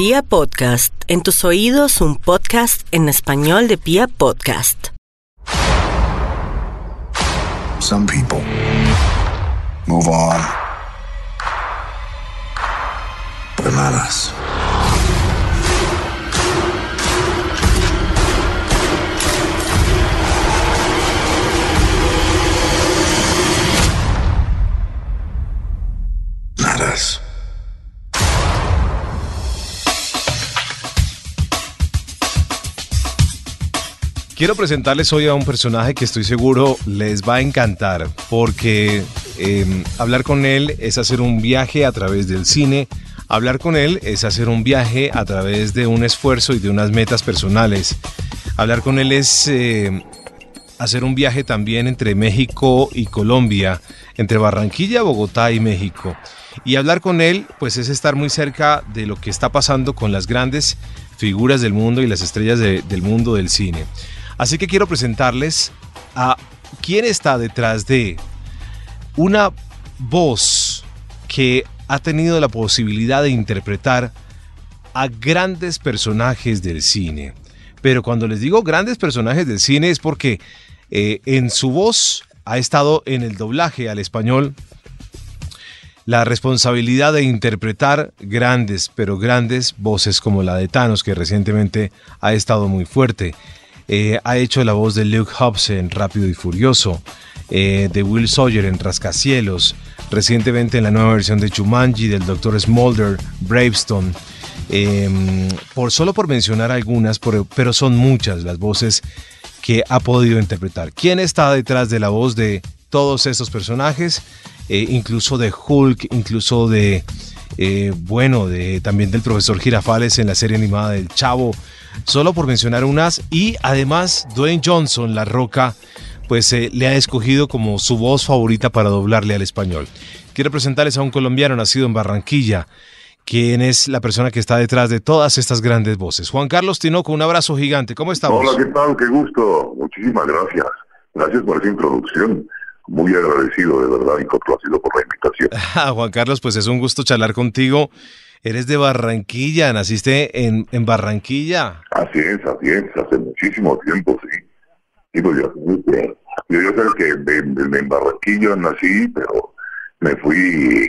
Pia Podcast, en tus oídos un podcast en español de Pia Podcast. Some people move on, but not us. Not us. Quiero presentarles hoy a un personaje que estoy seguro les va a encantar, porque eh, hablar con él es hacer un viaje a través del cine, hablar con él es hacer un viaje a través de un esfuerzo y de unas metas personales. Hablar con él es eh, hacer un viaje también entre México y Colombia, entre Barranquilla, Bogotá y México. Y hablar con él, pues es estar muy cerca de lo que está pasando con las grandes figuras del mundo y las estrellas de- del mundo del cine. Así que quiero presentarles a quién está detrás de una voz que ha tenido la posibilidad de interpretar a grandes personajes del cine. Pero cuando les digo grandes personajes del cine es porque eh, en su voz ha estado en el doblaje al español la responsabilidad de interpretar grandes, pero grandes voces como la de Thanos, que recientemente ha estado muy fuerte. Eh, ha hecho la voz de Luke Hobbs en Rápido y Furioso, eh, de Will Sawyer en Rascacielos, recientemente en la nueva versión de Jumanji, del Dr. Smolder, Bravestone. Eh, por solo por mencionar algunas, pero son muchas las voces que ha podido interpretar. ¿Quién está detrás de la voz de todos estos personajes? Eh, incluso de Hulk, incluso de, bueno, de, también del profesor Girafales en la serie animada del Chavo, solo por mencionar unas. Y además, Dwayne Johnson, La Roca, pues eh, le ha escogido como su voz favorita para doblarle al español. Quiero presentarles a un colombiano nacido en Barranquilla, quien es la persona que está detrás de todas estas grandes voces. Juan Carlos Tinoco, un abrazo gigante. ¿Cómo estamos? Hola, ¿qué tal? Qué gusto. Muchísimas gracias. Gracias por esa introducción. Muy agradecido, de verdad, y complacido por la invitación. Ah, Juan Carlos, pues es un gusto charlar contigo. Eres de Barranquilla, naciste en, en Barranquilla. Así es, así es. Hace muchísimo tiempo, sí. Sí, pues yo, yo, yo sé que en Barranquilla nací, pero me fui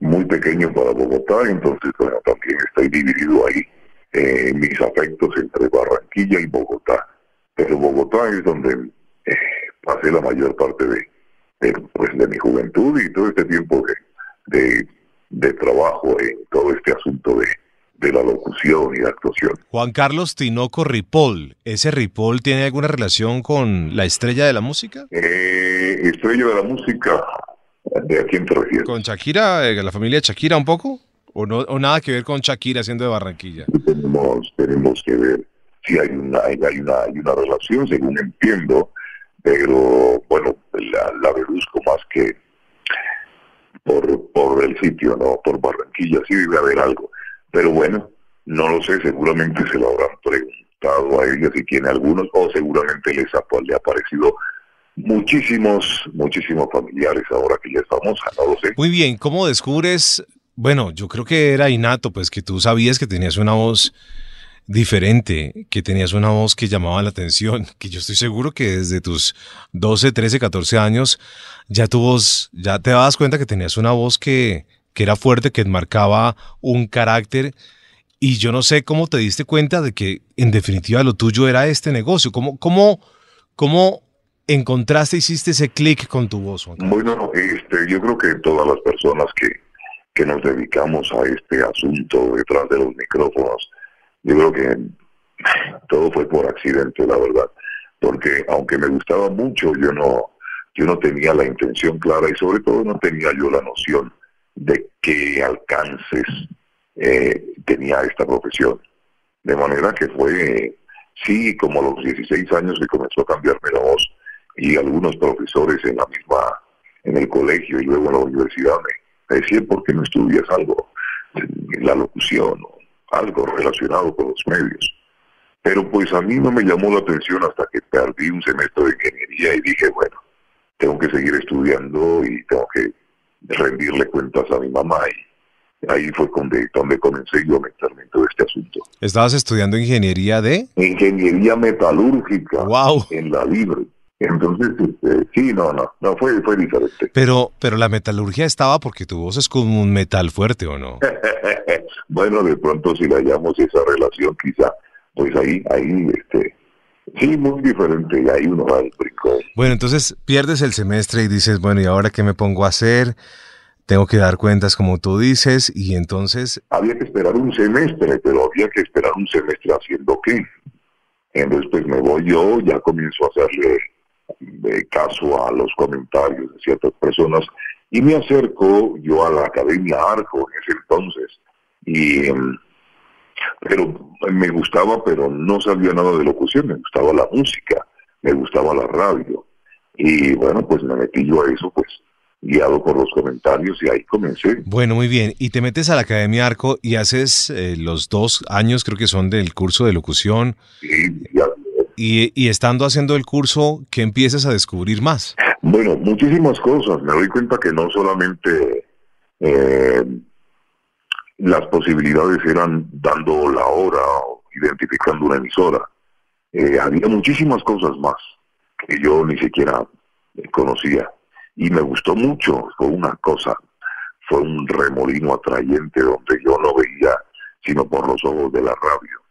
muy pequeño para Bogotá, entonces, bueno, también estoy dividido ahí eh, mis afectos entre Barranquilla y Bogotá. Pero Bogotá es donde eh, pasé la mayor parte de, de, pues, de mi juventud y todo este tiempo de, de, de trabajo en todo este asunto de, de la locución y la actuación. Juan Carlos Tinoco Ripoll. ¿Ese Ripoll tiene alguna relación con la estrella de la música? Eh, estrella de la música, ¿de a quién te refieres? ¿Con Shakira, eh, la familia de Shakira un poco? ¿O, no, ¿O nada que ver con Shakira siendo de Barranquilla? Tenemos, tenemos que ver si hay una, hay una, hay una relación, según entiendo, pero bueno, la, la más que por, por el sitio, ¿no? Por Barranquilla, sí debe haber algo. Pero bueno, no lo sé, seguramente se lo habrán preguntado a ella si tiene algunos, o seguramente les ha, pues, le ha parecido muchísimos, muchísimos familiares ahora que ya es famosa, no lo sé. Muy bien, ¿cómo descubres? Bueno, yo creo que era innato, pues que tú sabías que tenías una voz diferente, que tenías una voz que llamaba la atención, que yo estoy seguro que desde tus 12, 13, 14 años ya tu voz, ya te dabas cuenta que tenías una voz que, que era fuerte, que marcaba un carácter. Y yo no sé cómo te diste cuenta de que en definitiva lo tuyo era este negocio. ¿Cómo, cómo, cómo encontraste, hiciste ese clic con tu voz? Bueno, este, yo creo que todas las personas que, que nos dedicamos a este asunto detrás de los micrófonos, yo creo que todo fue por accidente, la verdad, porque aunque me gustaba mucho, yo no, yo no tenía la intención clara y sobre todo no tenía yo la noción de qué alcances eh, tenía esta profesión. De manera que fue, sí, como a los 16 años que comenzó a cambiarme la voz y algunos profesores en la misma, en el colegio y luego en la universidad me, decían, ¿por qué no estudias algo? La locución algo relacionado con los medios. Pero pues a mí no me llamó la atención hasta que perdí un semestre de ingeniería y dije, bueno, tengo que seguir estudiando y tengo que rendirle cuentas a mi mamá y ahí fue donde, donde comencé yo mentalmente todo este asunto. ¿Estabas estudiando ingeniería de? Ingeniería metalúrgica Wow. en la libre. Entonces, este, sí, no, no, no, fue, fue diferente. Pero, pero la metalurgia estaba porque tu voz es como un metal fuerte, ¿o no? bueno, de pronto si le hallamos esa relación, quizá, pues ahí, ahí, este, sí, muy diferente, y ahí uno va al brinco. Bueno, entonces pierdes el semestre y dices, bueno, ¿y ahora qué me pongo a hacer? Tengo que dar cuentas como tú dices, y entonces, Había que esperar un semestre, pero había que esperar un semestre haciendo qué. Entonces, pues me voy yo, ya comienzo a hacerle eh, caso a los comentarios de ciertas personas y me acerco yo a la Academia Arco en ese entonces. Y, em, pero me gustaba, pero no sabía nada de locución, me gustaba la música, me gustaba la radio. Y bueno, pues me metí yo a eso, pues guiado por los comentarios y ahí comencé. bueno, muy bien, y te metes a la Academia Arco y haces eh, los dos años, creo que son del curso de locución, Y ya- y, y estando haciendo el curso, ¿qué empiezas a descubrir más? Bueno, muchísimas cosas. Me doy cuenta que no solamente eh, las posibilidades eran dando la hora o identificando una emisora. Eh, había muchísimas cosas más que yo ni siquiera conocía. Y me gustó mucho. Fue una cosa, fue un remolino atrayente donde yo no veía sino por los ojos de la radio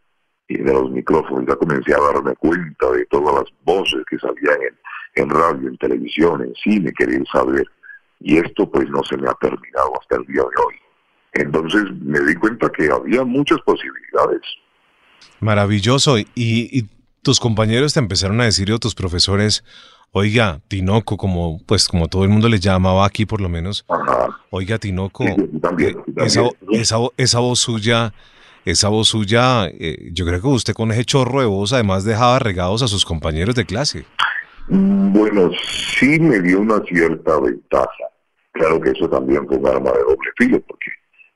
y de los micrófonos. Ya comencé a darme cuenta de todas las voces que salían en, en radio, en televisión, en cine, querer saber. Y esto pues no se me ha terminado hasta el día de hoy. Entonces me di cuenta que había muchas posibilidades. Maravilloso. Y, y tus compañeros te empezaron a decir, o tus profesores, oiga, Tinoco, como, pues, como todo el mundo le llamaba aquí por lo menos, Ajá. oiga, Tinoco, Sí, sí, también, eh, sí, esa, también. esa, esa voz suya, esa voz suya, eh, yo creo que usted con ese chorro de voz además dejaba regados a sus compañeros de clase. Bueno, sí me dio una cierta ventaja. Claro que eso también fue un arma de doble filo, porque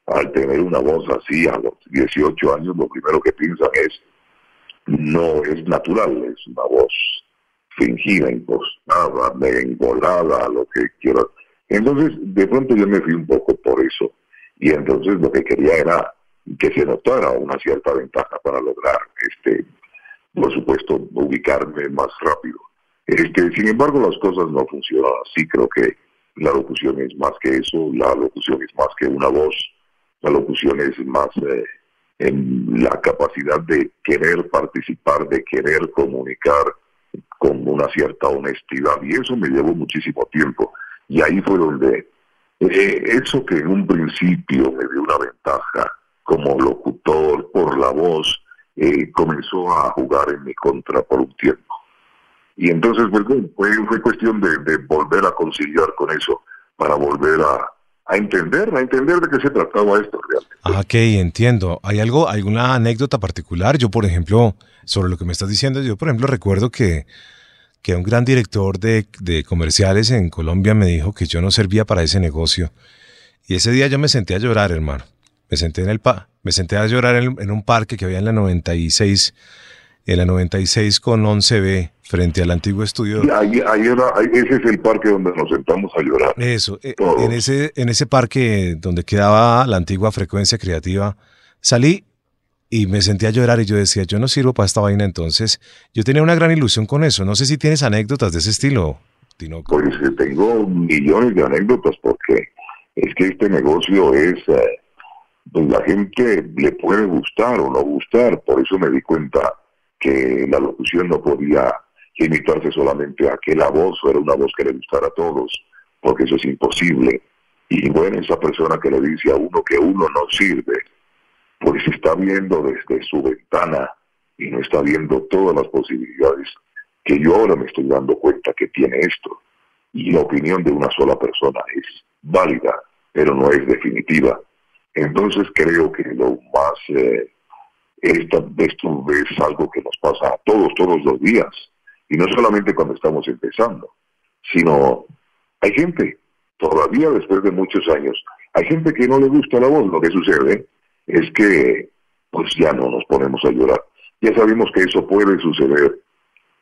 al tener una voz así a los 18 años, lo primero que piensan es, no es natural, es una voz fingida, impostada, engolada, lo que quieras. Entonces, de pronto yo me fui un poco por eso. Y entonces lo que quería era que se notara una cierta ventaja para lograr, este, por supuesto, ubicarme más rápido. Este, sin embargo, las cosas no funcionan así. Creo que la locución es más que eso, la locución es más que una voz, la locución es más eh, en la capacidad de querer participar, de querer comunicar con una cierta honestidad. Y eso me llevó muchísimo tiempo. Y ahí fue donde eh, eso que en un principio me dio una ventaja como locutor por la voz, eh, comenzó a jugar en mi contra por un tiempo. Y entonces pues, fue, fue cuestión de, de volver a conciliar con eso para volver a, a entender, a entender de qué se trataba esto realmente. Ah, ok, entiendo. ¿Hay algo, alguna anécdota particular? Yo, por ejemplo, sobre lo que me estás diciendo, yo, por ejemplo, recuerdo que, que un gran director de, de comerciales en Colombia me dijo que yo no servía para ese negocio. Y ese día yo me senté a llorar, hermano. Me senté en el pa me senté a llorar en, en un parque que había en la 96, en la 96 con 11B, frente al antiguo estudio. Ahí, ahí era, ahí- ese es el parque donde nos sentamos a llorar. Eso, eh, Todos. en ese, en ese parque donde quedaba la antigua frecuencia creativa, salí y me sentí a llorar y yo decía, yo no sirvo para esta vaina. Entonces, yo tenía una gran ilusión con eso. No sé si tienes anécdotas de ese estilo, Tinoco. Pues eh, tengo millones de anécdotas porque es que este negocio es, eh, la gente le puede gustar o no gustar, por eso me di cuenta que la locución no podía limitarse solamente a que la voz fuera una voz que le gustara a todos, porque eso es imposible. Y bueno, esa persona que le dice a uno que uno no sirve, pues está viendo desde su ventana y no está viendo todas las posibilidades que yo ahora me estoy dando cuenta que tiene esto y la opinión de una sola persona es válida, pero no es definitiva. Entonces creo que lo más, eh, esta, esto es algo que nos pasa a todos, todos los días, y no solamente cuando estamos empezando, sino hay gente, todavía después de muchos años, hay gente que no le gusta la voz, lo que sucede es que pues ya no nos ponemos a llorar. Ya sabemos que eso puede suceder,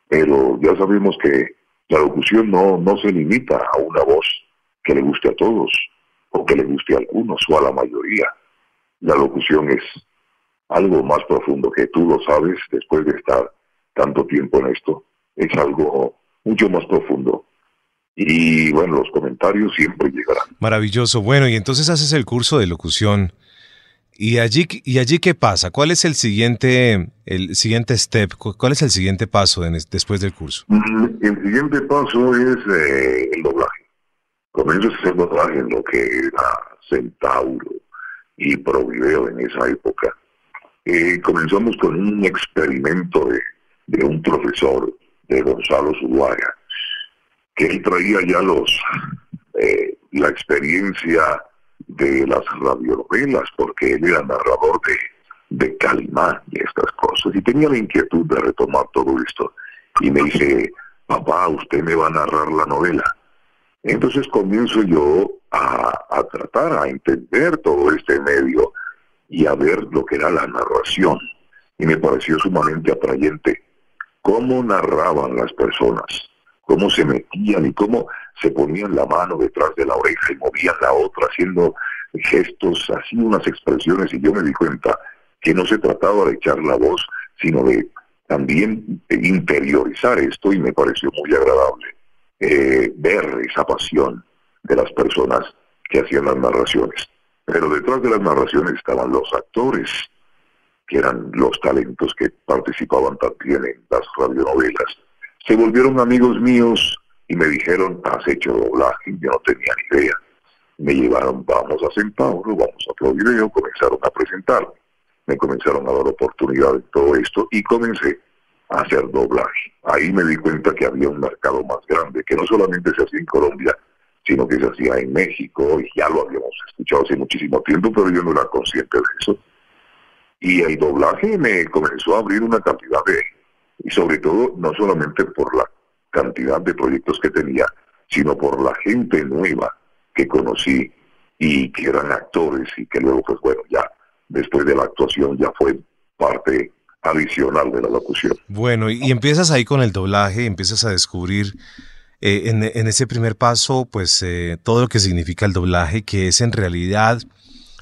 pero ya sabemos que la locución no, no se limita a una voz que le guste a todos o que le guste a algunos o a la mayoría. La locución es algo más profundo que tú lo sabes después de estar tanto tiempo en esto. Es algo mucho más profundo. Y bueno, los comentarios siempre llegarán. Maravilloso. Bueno, y entonces haces el curso de locución. ¿Y allí, ¿Y allí qué pasa? ¿Cuál es el siguiente, el siguiente step? ¿Cuál es el siguiente paso después del curso? Mm, el siguiente paso es eh, el doblaje. Comienzo a hacer doblaje en lo que era Centauro y Provideo en esa época. Eh, comenzamos con un experimento de, de un profesor, de Gonzalo Zuluaga, que él traía ya los eh, la experiencia de las radionovelas, porque él era narrador de, de Calimán y estas cosas, y tenía la inquietud de retomar todo esto. Y me dice, papá, usted me va a narrar la novela. Entonces comienzo yo a, tratar, a entender todo este medio y a ver lo que era la narración. Y me pareció sumamente atrayente cómo narraban las personas, cómo se metían y cómo se ponían la mano detrás de la oreja y movían la otra haciendo gestos, así unas expresiones y yo me di cuenta que no se trataba de echar la voz, sino de también interiorizar esto y me pareció muy agradable eh, ver esa pasión de las personas que hacían las narraciones. Pero detrás de las narraciones estaban los actores, que eran los talentos que participaban también en las radionovelas. Se volvieron amigos míos y me dijeron, has hecho doblaje, yo no tenía ni idea. Me llevaron, vamos a Centauro, vamos a Provideo, comenzaron a presentarme. Me comenzaron a dar oportunidad en todo esto y comencé hacer doblaje. Ahí me di cuenta que había un mercado más grande, que no solamente se hacía en Colombia, sino que se hacía en México, y ya lo habíamos escuchado hace muchísimo tiempo, pero yo no era consciente de eso. Y el doblaje me comenzó a abrir una cantidad de, y sobre todo, no solamente por la cantidad de proyectos que tenía, sino por la gente nueva que conocí y que eran actores y que luego, pues bueno, ya después de la actuación ya fue parte adicional de la locución. Bueno, y empiezas ahí con el doblaje, empiezas a descubrir eh, en, ese primer paso, pues eh, todo lo que significa el doblaje, que es en realidad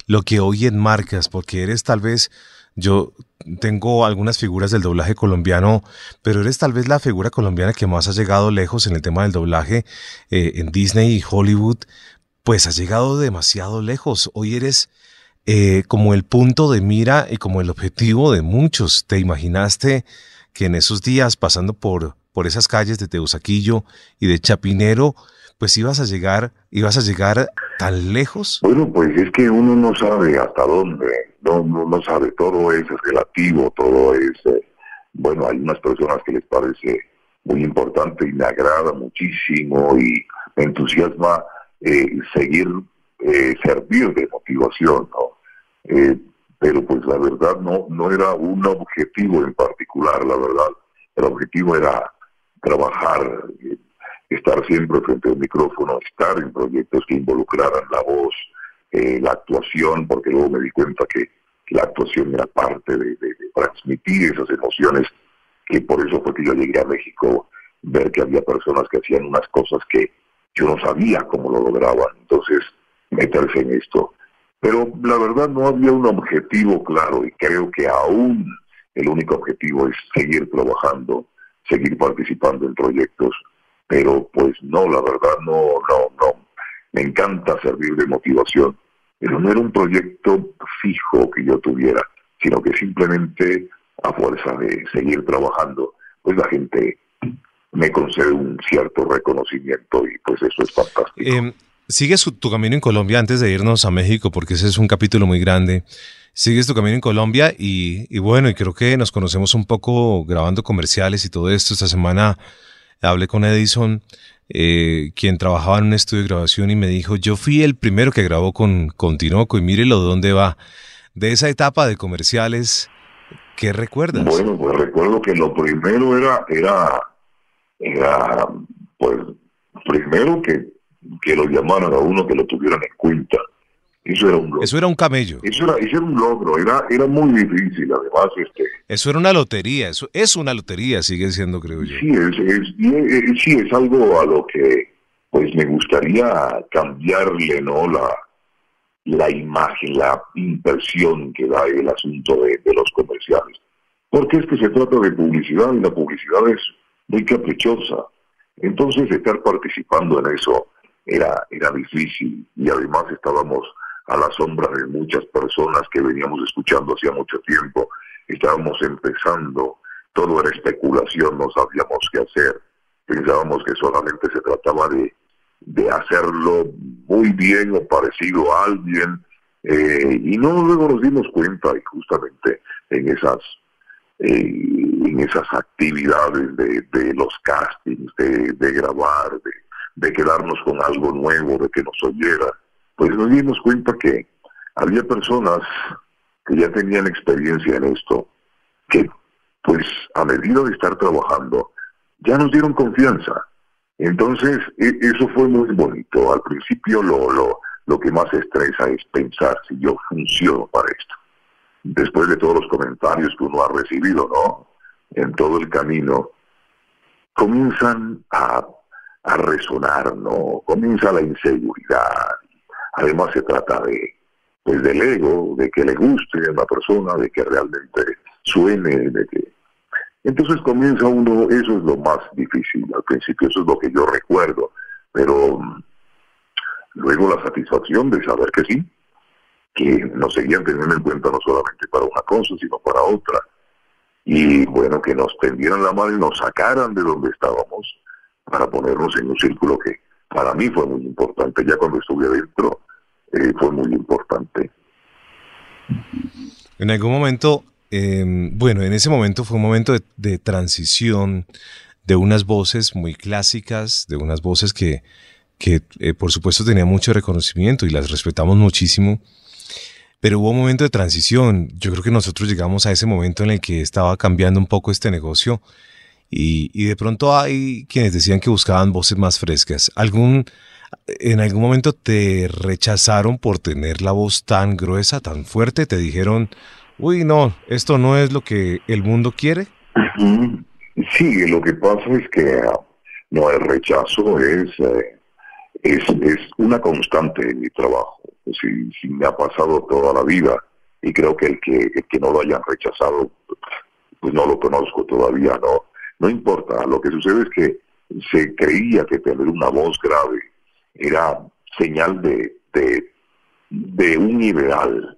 lo que hoy enmarcas, porque eres tal vez, yo tengo algunas figuras del doblaje colombiano, pero eres tal vez la figura colombiana que más ha llegado lejos en el tema del doblaje eh, en Disney y Hollywood, pues has llegado demasiado lejos. Hoy eres eh, como el punto de mira y como el objetivo de muchos. ¿Te imaginaste que en esos días, pasando por, por esas calles de Teusaquillo y de Chapinero, pues ibas a llegar, ibas a llegar tan lejos? Bueno, pues es que uno no sabe hasta dónde, no, no, sabe, todo es relativo, todo es, eh, bueno, hay unas personas que les parece muy importante y me agrada muchísimo y me entusiasma eh, seguir, eh, servir de motivación, ¿no? pero pues la verdad no, no era un objetivo en particular, la verdad, el objetivo era trabajar estar siempre frente al micrófono, estar en proyectos que involucraran la voz, eh, la actuación, porque luego me di cuenta que la actuación era parte de, transmitir esas emociones, que por eso fue que yo llegué a México, ver que había personas que hacían unas cosas que yo no sabía cómo lo lograban, entonces meterse en esto. Pero la verdad no había un objetivo claro y creo que aún el único objetivo es seguir trabajando, seguir participando en proyectos pero pues no, la verdad no, no, no. Me encanta servir de motivación, pero no era un proyecto fijo que yo tuviera, sino que simplemente a fuerza de seguir trabajando, pues la gente me concede un cierto reconocimiento y pues eso es fantástico. Eh, sigues tu camino en Colombia antes de irnos a México, porque ese es un capítulo muy grande. Sigues tu camino en Colombia y, y bueno, y creo que nos conocemos un poco grabando comerciales y todo esto. Esta semana hablé con Edison, eh, quien trabajaba en un estudio de grabación y me dijo, yo fui el primero que grabó con, con Tinoco y mírelo dónde va. De esa etapa de comerciales, ¿qué recuerdas? Bueno, pues recuerdo que lo primero era, era, era pues, primero que, que lo llamaran a uno, que lo tuvieran en cuenta. Eso era un logro. Eso era un camello. Eso era, eso era un logro, era, era muy difícil, además. Este, eso era una lotería, eso es una lotería, sigue siendo, creo yo. Sí, es, es, sí, es algo a lo que pues me gustaría cambiarle, ¿no? La, la imagen, la impresión que da el asunto de, los comerciales. Porque es que se trata de publicidad y la publicidad es muy caprichosa. Entonces estar participando en eso era, era difícil y además estábamos a la sombra de muchas personas que veníamos escuchando hacía mucho tiempo. Estábamos empezando, todo era especulación, no sabíamos qué hacer. Pensábamos que solamente se trataba de de hacerlo muy bien o parecido a alguien, eh, y no luego nos dimos cuenta y justamente en esas eh, en esas actividades de, los castings, de, grabar, de, de, quedarnos con algo nuevo, de que nos oyera, pues nos dimos cuenta que había personas que ya tenían experiencia en esto, que pues a medida de estar trabajando, ya nos dieron confianza entonces, e, eso fue muy bonito. Al principio lo, lo, lo que más estresa es pensar si yo funciono para esto. Después de todos los comentarios que uno ha recibido, ¿no? En todo el camino, comienzan a, a resonar, ¿no? Comienza la inseguridad. Además se trata de, pues del ego, de que le guste a la persona, de que realmente suene, de que entonces comienza uno, eso es lo más difícil al principio, eso es lo que yo recuerdo, pero mm, luego la satisfacción de saber que sí, que nos seguían teniendo en cuenta no solamente para una cosa, sino para otra. Y bueno, que nos tendieran la mano y nos sacaran de donde estábamos para ponernos en un círculo que para mí fue muy importante. Ya cuando estuve adentro eh, fue muy importante. En algún momento Em, bueno, en ese momento fue un momento de, transición de unas voces muy clásicas, de unas voces que, que eh, por supuesto tenían mucho reconocimiento y las respetamos muchísimo, pero hubo un momento de transición. Yo creo que nosotros llegamos a ese momento en el que estaba cambiando un poco este negocio y, de pronto hay quienes decían que buscaban voces más frescas. ¿Algún, ¿En algún momento te rechazaron por tener la voz tan gruesa, tan fuerte? ¿Te dijeron, uy, no, esto no es lo que el mundo quiere? Sí, lo que pasa es que no el rechazo es, eh, es, es una constante en mi trabajo. Si, me ha pasado toda la vida y creo que el que, que no lo hayan rechazado, pues no lo conozco todavía, no, no importa. Lo que sucede es que se creía que tener una voz grave era señal de, de, un ideal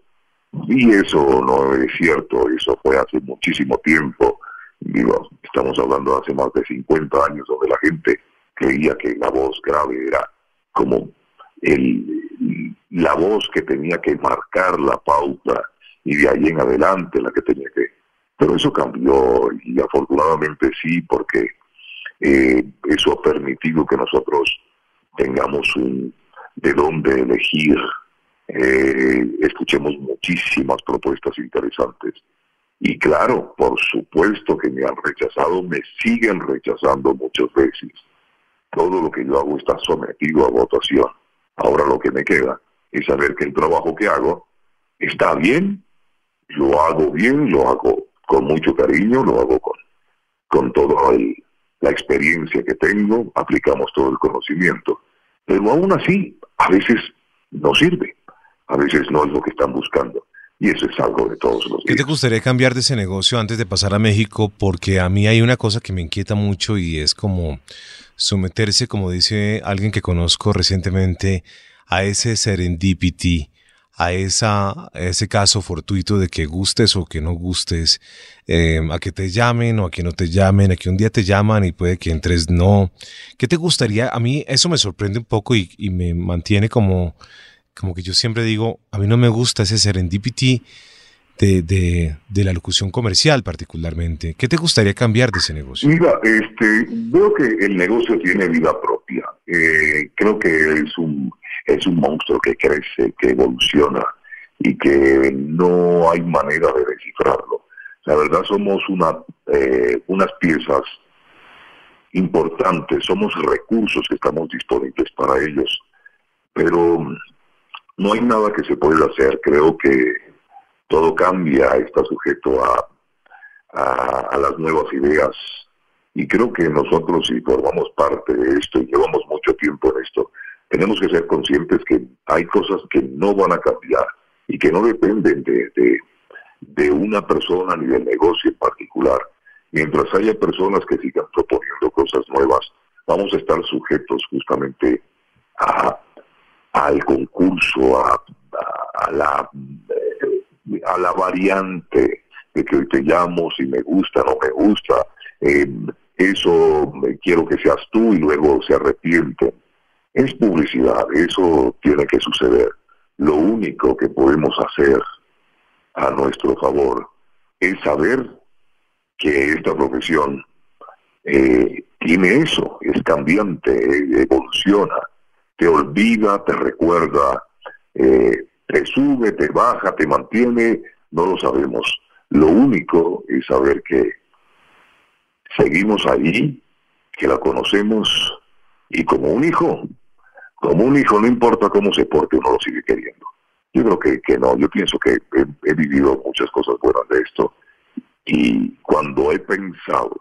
y eso no es cierto, eso fue hace muchísimo tiempo. Digo, estamos hablando de hace más de 50 años donde la gente creía que la voz grave era como el, la voz que tenía que marcar la pauta y de ahí en adelante la que tenía que... Pero eso cambió y afortunadamente sí, porque eh, eso ha permitido que nosotros tengamos un de dónde elegir eh, escuchemos muchísimas propuestas interesantes. Y claro, por supuesto que me han rechazado, me siguen rechazando muchas veces. Todo lo que yo hago está sometido a votación. Ahora lo que me queda es saber que el trabajo que hago está bien, lo hago bien, lo hago con mucho cariño, lo hago con, con toda la experiencia que tengo, aplicamos todo el conocimiento. Pero aún así, a veces no sirve a veces no es lo que están buscando. Y eso es algo de todos los días. ¿Qué te gustaría cambiar de ese negocio antes de pasar a México? Porque a mí hay una cosa que me inquieta mucho y es como someterse, como dice alguien que conozco recientemente, a ese serendipity, a, esa, ese caso fortuito de que gustes o que no gustes, eh, a que te llamen o a que no te llamen, a que un día te llaman y puede que entres no. ¿Qué te gustaría? A mí eso me sorprende un poco y, y me mantiene como como que yo siempre digo, a mí no me gusta ese serendipity de, de, la locución comercial particularmente. ¿Qué te gustaría cambiar de ese negocio? Mira, este, veo que el negocio tiene vida propia. Eh, creo que es un, es un monstruo que crece, que evoluciona y que no hay manera de descifrarlo. La verdad somos eh, unas piezas importantes, somos recursos que estamos disponibles para ellos, pero no hay nada que se pueda hacer. Creo que todo cambia, está sujeto a, las nuevas ideas. Y creo que nosotros, si formamos parte de esto y llevamos mucho tiempo en esto, tenemos que ser conscientes que hay cosas que no van a cambiar y que no dependen de, una persona ni del negocio en particular. Mientras haya personas que sigan proponiendo cosas nuevas, vamos a estar sujetos justamente al concurso, a, a, la, eh, a la variante de que hoy te llamo, si me gusta, no me gusta, eh, eso quiero que seas tú y luego se arrepienten. Es publicidad, eso tiene que suceder. Lo único que podemos hacer a nuestro favor es saber que esta profesión eh, tiene eso, es cambiante, evoluciona, te olvida, te recuerda, eh, te sube, te baja, te mantiene, no lo sabemos. Lo único es saber que seguimos ahí, que la conocemos y como un hijo, como un hijo, no importa cómo se porte, uno lo sigue queriendo. Yo creo que, que no, yo pienso que he, vivido muchas cosas buenas de esto y cuando he pensado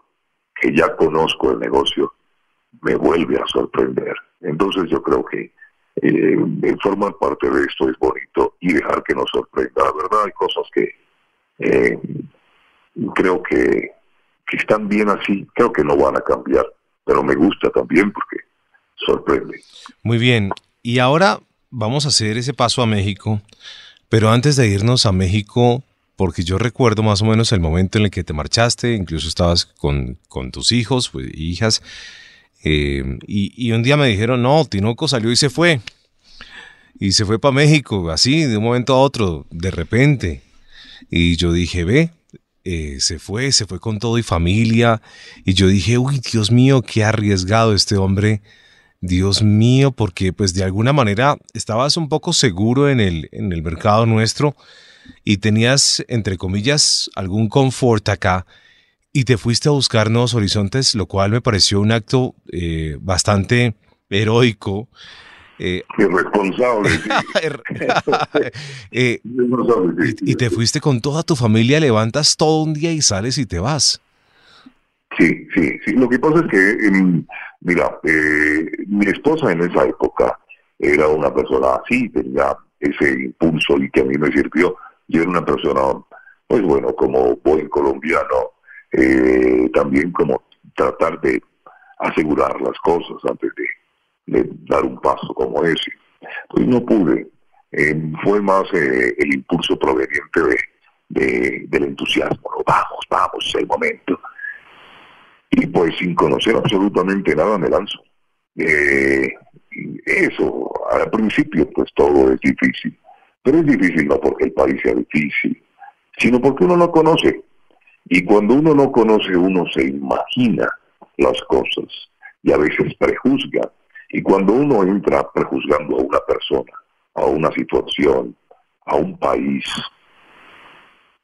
que ya conozco el negocio, me vuelve a sorprender. Entonces yo creo que eh, formar parte de esto es bonito y dejar que nos sorprenda. La verdad hay cosas que eh, creo que, que están bien así, creo que no van a cambiar, pero me gusta también porque sorprende. Muy bien, y ahora vamos a hacer ese paso a México, pero antes de irnos a México, porque yo recuerdo más o menos el momento en el que te marchaste, incluso estabas con, con tus hijos, pues, hijas, eh, y, un día me dijeron, no, Tinoco salió y se fue, y se fue para México, así, de un momento a otro, de repente, y yo dije, ve, eh, se fue, se fue con todo y familia, y yo dije, uy, Dios mío, qué arriesgado este hombre, Dios mío, porque pues de alguna manera estabas un poco seguro en el, en el mercado nuestro y tenías, entre comillas, algún confort acá y te fuiste a buscar nuevos horizontes, lo cual me pareció un acto eh, bastante heroico. Eh, Irresponsable. Eh, y, y, te fuiste con toda tu familia, levantas todo un día y sales y te vas. Sí, sí, sí. Lo que pasa es que, em, mira, eh, mi esposa en esa época era una persona así, tenía ese impulso y que a mí me sirvió. Yo era una persona, pues bueno, como buen colombiano, eh, también como tratar de asegurar las cosas antes de, dar un paso como ese. Pues no pude. Em, fue más eh, el impulso proveniente de, del entusiasmo. Vamos, vamos, es el momento y pues sin conocer absolutamente nada me lanzo. Eh, eso, al principio pues todo es difícil, pero es difícil no porque el país sea difícil, sino porque uno no conoce. Y cuando uno no conoce, uno se imagina las cosas y a veces prejuzga. Y cuando uno entra prejuzgando a una persona, a una situación, a un país,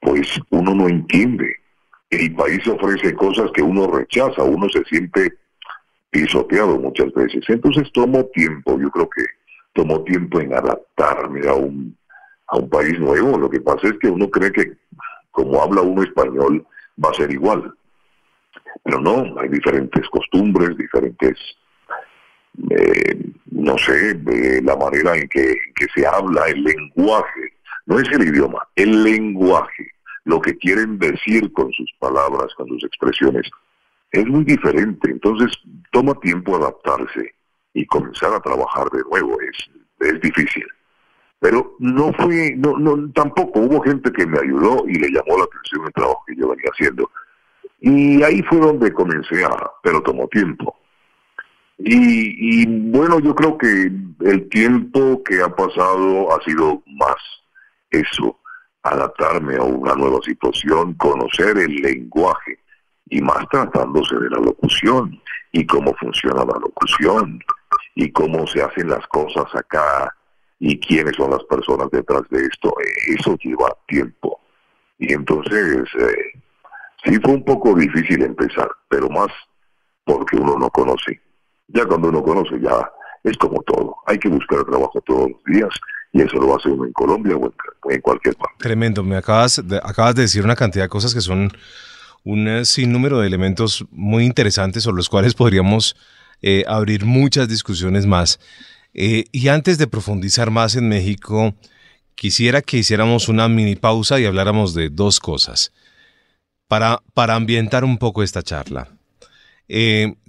pues uno no entiende el país ofrece cosas que uno rechaza, uno se siente pisoteado muchas veces. Entonces tomó tiempo, yo creo que tomó tiempo en adaptarme a un, a un país nuevo. Lo que pasa es que uno cree que como habla uno español va a ser igual. Pero no, hay diferentes costumbres, diferentes, eh, no sé, eh, la manera en que, en que se habla, el lenguaje, no es el idioma, el lenguaje lo que quieren decir con sus palabras, con sus expresiones, es muy diferente. Entonces toma tiempo adaptarse y comenzar a trabajar de nuevo. Es, es difícil. Pero no fue, no, no, tampoco hubo gente que me ayudó y le llamó la atención el trabajo que yo venía haciendo. Y ahí fue donde comencé a, pero tomó tiempo. Y, y bueno, yo creo que el tiempo que ha pasado ha sido más eso, adaptarme a una nueva situación, conocer el lenguaje y más tratándose de la locución y cómo funciona la locución y cómo se hacen las cosas acá y quiénes son las personas detrás de esto. Eso lleva tiempo. Y entonces, eh, sí fue un poco difícil empezar, pero más porque uno no conoce. Ya cuando uno conoce, ya es como todo. Hay que buscar trabajo todos los días y eso lo hace uno en Colombia o en, cualquier parte. Tremendo, me acabas de, acabas de decir una cantidad de cosas que son un eh, sinnúmero de elementos muy interesantes sobre los cuales podríamos eh, abrir muchas discusiones más. Eh, y antes de profundizar más en México, quisiera que hiciéramos una mini pausa y habláramos de dos cosas para, para ambientar un poco esta charla.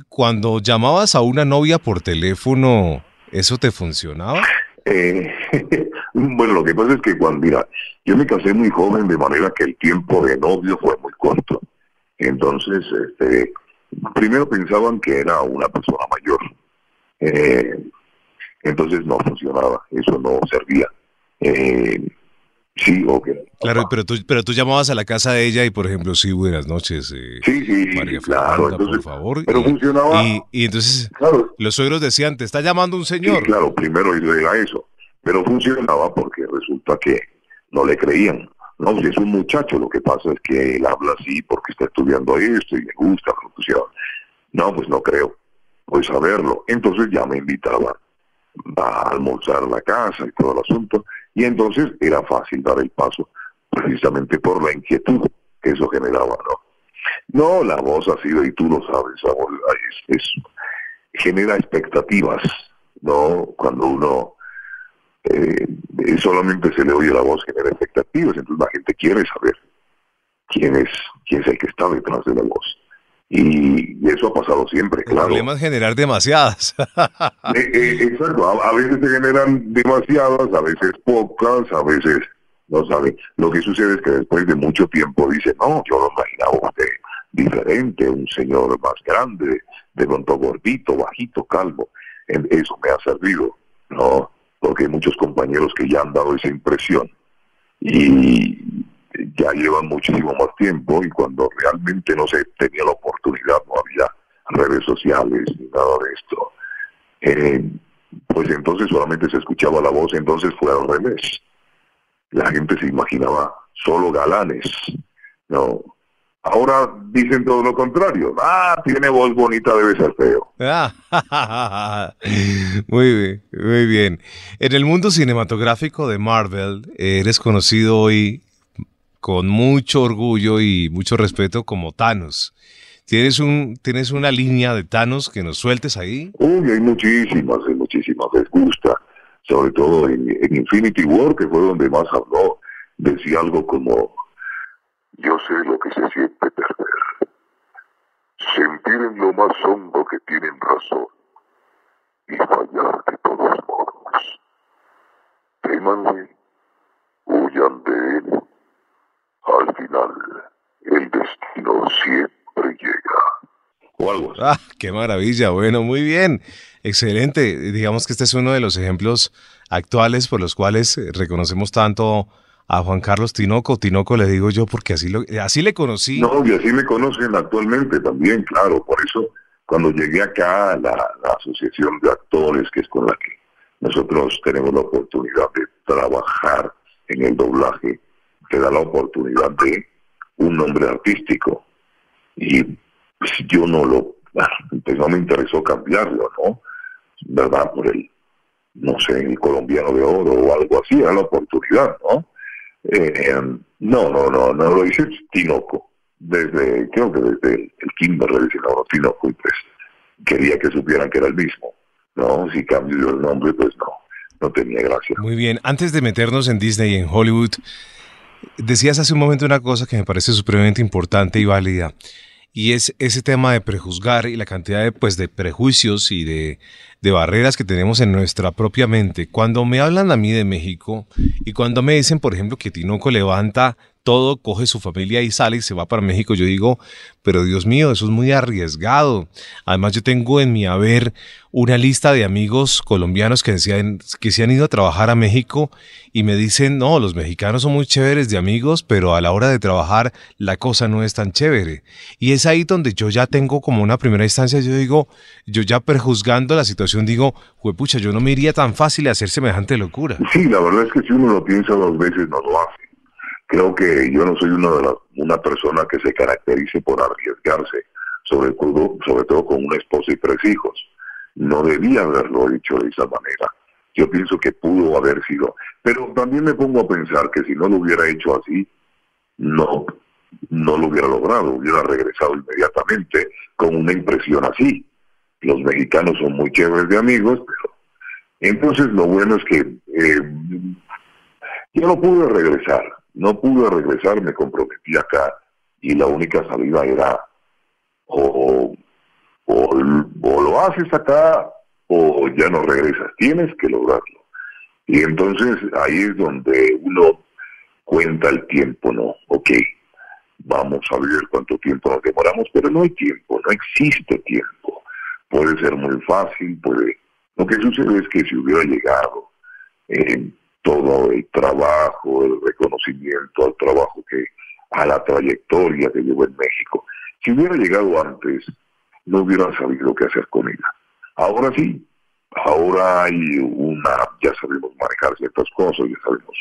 Cuando llamabas a una novia por teléfono, ¿eso te funcionaba? Eh, bueno, lo que pasa es que cuando, mira, yo me casé muy joven, de manera que el tiempo de novio fue muy corto. Entonces, este, primero pensaban que era una persona mayor. Eh, entonces no funcionaba, eso no servía. Eh, sí, ok. Claro, pero tú, pero tú llamabas a la casa de ella y, por ejemplo, sí, buenas noches. Eh, sí, sí, María claro. Fernanda, por favor. Pero y, funcionaba. Y, y entonces Claro, los suegros decían, te está llamando un señor. Sí, claro, primero era eso. Pero funcionaba porque resulta que no le creían. No, si es un muchacho, lo que pasa es que él habla así porque está estudiando esto y le gusta la locución. No, pues no creo. Pues a verlo. Entonces ya me invitaba a almorzar a la casa y todo el asunto. Y entonces era fácil dar el paso, precisamente por la inquietud que eso generaba, ¿no? No, la voz ha sido, y tú lo sabes, es, es- genera expectativas, ¿no? Cuando uno eh, solamente se le oye la voz, genera expectativas, entonces la gente quiere saber quién es, quién es el que está detrás de la voz. Y, y eso ha pasado siempre, El claro. problema es generar demasiadas. Eh, eh, exacto, a, a veces se generan demasiadas, a veces pocas, a veces no sabe. Lo que sucede es que después de mucho tiempo dice, no, yo lo imaginaba usted diferente, un señor más grande, de pronto gordito, bajito, calvo. Eso me ha servido, ¿no? Porque hay muchos compañeros que ya han dado esa impresión y ya llevan muchísimo más tiempo y cuando realmente no se tenía la oportunidad, no había redes sociales ni nada de esto, eh, pues entonces solamente se escuchaba la voz, entonces fue al revés. La gente se imaginaba solo galanes, ¿no? Ahora dicen todo lo contrario. Ah, tiene voz bonita, debe ser feo. Muy bien, muy bien. En el mundo cinematográfico de Marvel, eh, eres conocido hoy con mucho orgullo y mucho respeto como Thanos. ¿Tienes, un, ¿Tienes una línea de Thanos que nos sueltes ahí? Uy, hay muchísimas, hay muchísimas, les gusta. Sobre todo en, en Infinity War, que fue donde más habló, decía algo como, yo sé lo que se siente perder. Sentir en lo más hondo que tienen razón y fallar de todos modos. Témanle, huyan de él. Al final, el destino siempre llega. O algo así. Ah, qué maravilla. Bueno, muy bien. Excelente. Digamos que este es uno de los ejemplos actuales por los cuales reconocemos tanto a Juan Carlos Tinoco. Tinoco le digo yo porque así, lo, así le conocí. No, y así me conocen actualmente también, claro. Por eso, cuando llegué acá, la, la asociación de actores, que es con la que nosotros tenemos la oportunidad de trabajar en el doblaje, da la oportunidad de un nombre artístico. Y pues, yo no lo, pues no me interesó cambiarlo, ¿no? ¿Verdad? Por el, no sé, el colombiano de oro o algo así, era la oportunidad, ¿no? Eh, no, no, no, no lo hice Tinoco. Desde, creo que desde el, decían a uno Tinoco y pues quería que supieran que era el mismo. No, si cambio el nombre, pues no, no tenía gracia. Muy bien. Antes de meternos en Disney y en Hollywood, decías hace un momento una cosa que me parece supremamente importante y válida. Y es ese tema de prejuzgar y la cantidad de, pues, de prejuicios y de, de barreras que tenemos en nuestra propia mente. Cuando me hablan a mí de México y cuando me dicen, por ejemplo, que Tinoco levanta todo, coge su familia y sale y se va para México, yo digo, pero Dios mío, eso es muy arriesgado. Además, yo tengo en mi haber una lista de amigos colombianos que, decían, que se han ido a trabajar a México y me dicen, no, los mexicanos son muy chéveres de amigos, pero a la hora de trabajar la cosa no es tan chévere. Y es ahí donde yo ya tengo como una primera instancia, yo digo, yo ya prejuzgando la situación, digo, pucha, yo no me iría tan fácil a hacer semejante locura. Sí, la verdad es que si uno lo piensa dos veces, no lo hace. Creo que yo no soy una, de las, una persona que se caracterice por arriesgarse, sobre todo, sobre todo con una esposa y tres hijos. No debía haberlo dicho de esa manera. Yo pienso que pudo haber sido. Pero también me pongo a pensar que si no lo hubiera hecho así, no, no lo hubiera logrado. Hubiera regresado inmediatamente con una impresión así. Los mexicanos son muy chéveres de amigos, pero Entonces lo bueno es que eh, yo no pude regresar, no pude regresar, me comprometí acá y la única salida era o, lo haces acá o ya no regresas, tienes que lograrlo. Y entonces ahí es donde uno cuenta el tiempo, ¿no? Ok, vamos a ver cuánto tiempo nos demoramos, pero no hay tiempo, no existe tiempo. Puede ser muy fácil, puede... Lo que sucede es que si hubiera llegado en todo el trabajo, el reconocimiento al trabajo que, a la trayectoria que llevo en México, si hubiera llegado antes, no hubiera sabido qué hacer con ella. Ahora sí, ahora hay una, ya sabemos manejar ciertas cosas, ya sabemos.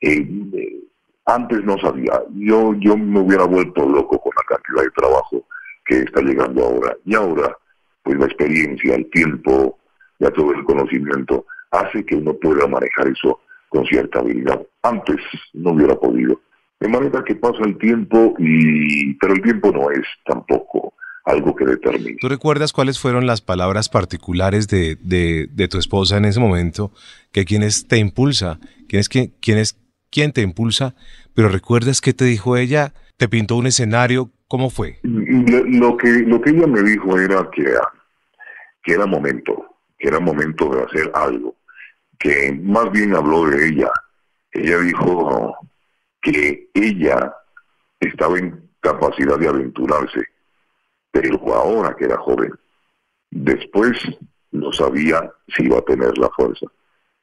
Eh, eh, antes no sabía, yo, yo me hubiera vuelto loco con la cantidad de trabajo que está llegando ahora. Y ahora, pues la experiencia, el tiempo, ya todo el conocimiento, hace que uno pueda manejar eso con cierta habilidad. Antes no hubiera podido. De manera que pasa el tiempo y, pero el tiempo no es tampoco algo que determine. ¿Tú recuerdas cuáles fueron las palabras particulares de, de, tu esposa en ese momento? Que quién es te impulsa, quién es, quién, quién es quién te impulsa, pero recuerdas qué te dijo ella, te pintó un escenario, ¿cómo fue? Lo, que, lo que ella me dijo era que, que era momento, que era momento de hacer algo, que más bien habló de ella. Ella dijo que ella estaba en capacidad de aventurarse pero ahora que era joven. Después no sabía si iba a tener la fuerza.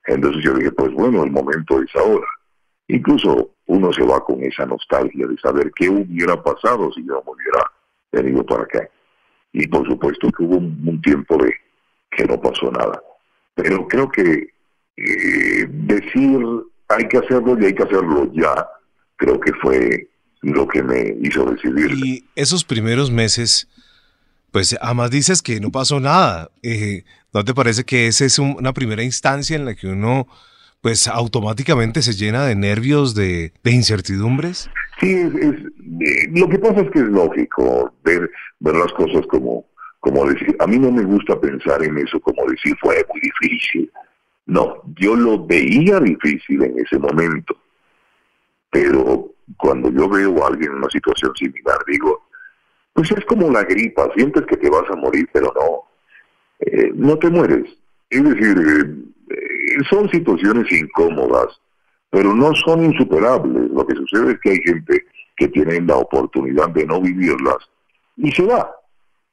Entonces yo dije, pues bueno, el momento es ahora. Incluso uno se va con esa nostalgia de saber qué hubiera pasado si yo me hubiera venido para acá. Y por supuesto que hubo un, tiempo de que no pasó nada. Pero creo que eh, decir hay que hacerlo y hay que hacerlo ya, creo que fue lo que me hizo decidir. Y esos primeros meses, pues además dices que no pasó nada. Eh, ¿No te parece que esa es una primera instancia en la que uno pues automáticamente se llena de nervios, de, incertidumbres? Sí, es, eh, lo que pasa es que es lógico ver, ver las cosas como, como decir, a mí no me gusta pensar en eso como decir fue muy difícil. No, yo lo veía difícil en ese momento, pero cuando yo veo a alguien en una situación similar, digo, pues es como la gripa, sientes que te vas a morir, pero no, eh, no te mueres. Es decir, eh, eh, son situaciones incómodas, pero no son insuperables. Lo que sucede es que hay gente que tiene la oportunidad de no vivirlas y se va.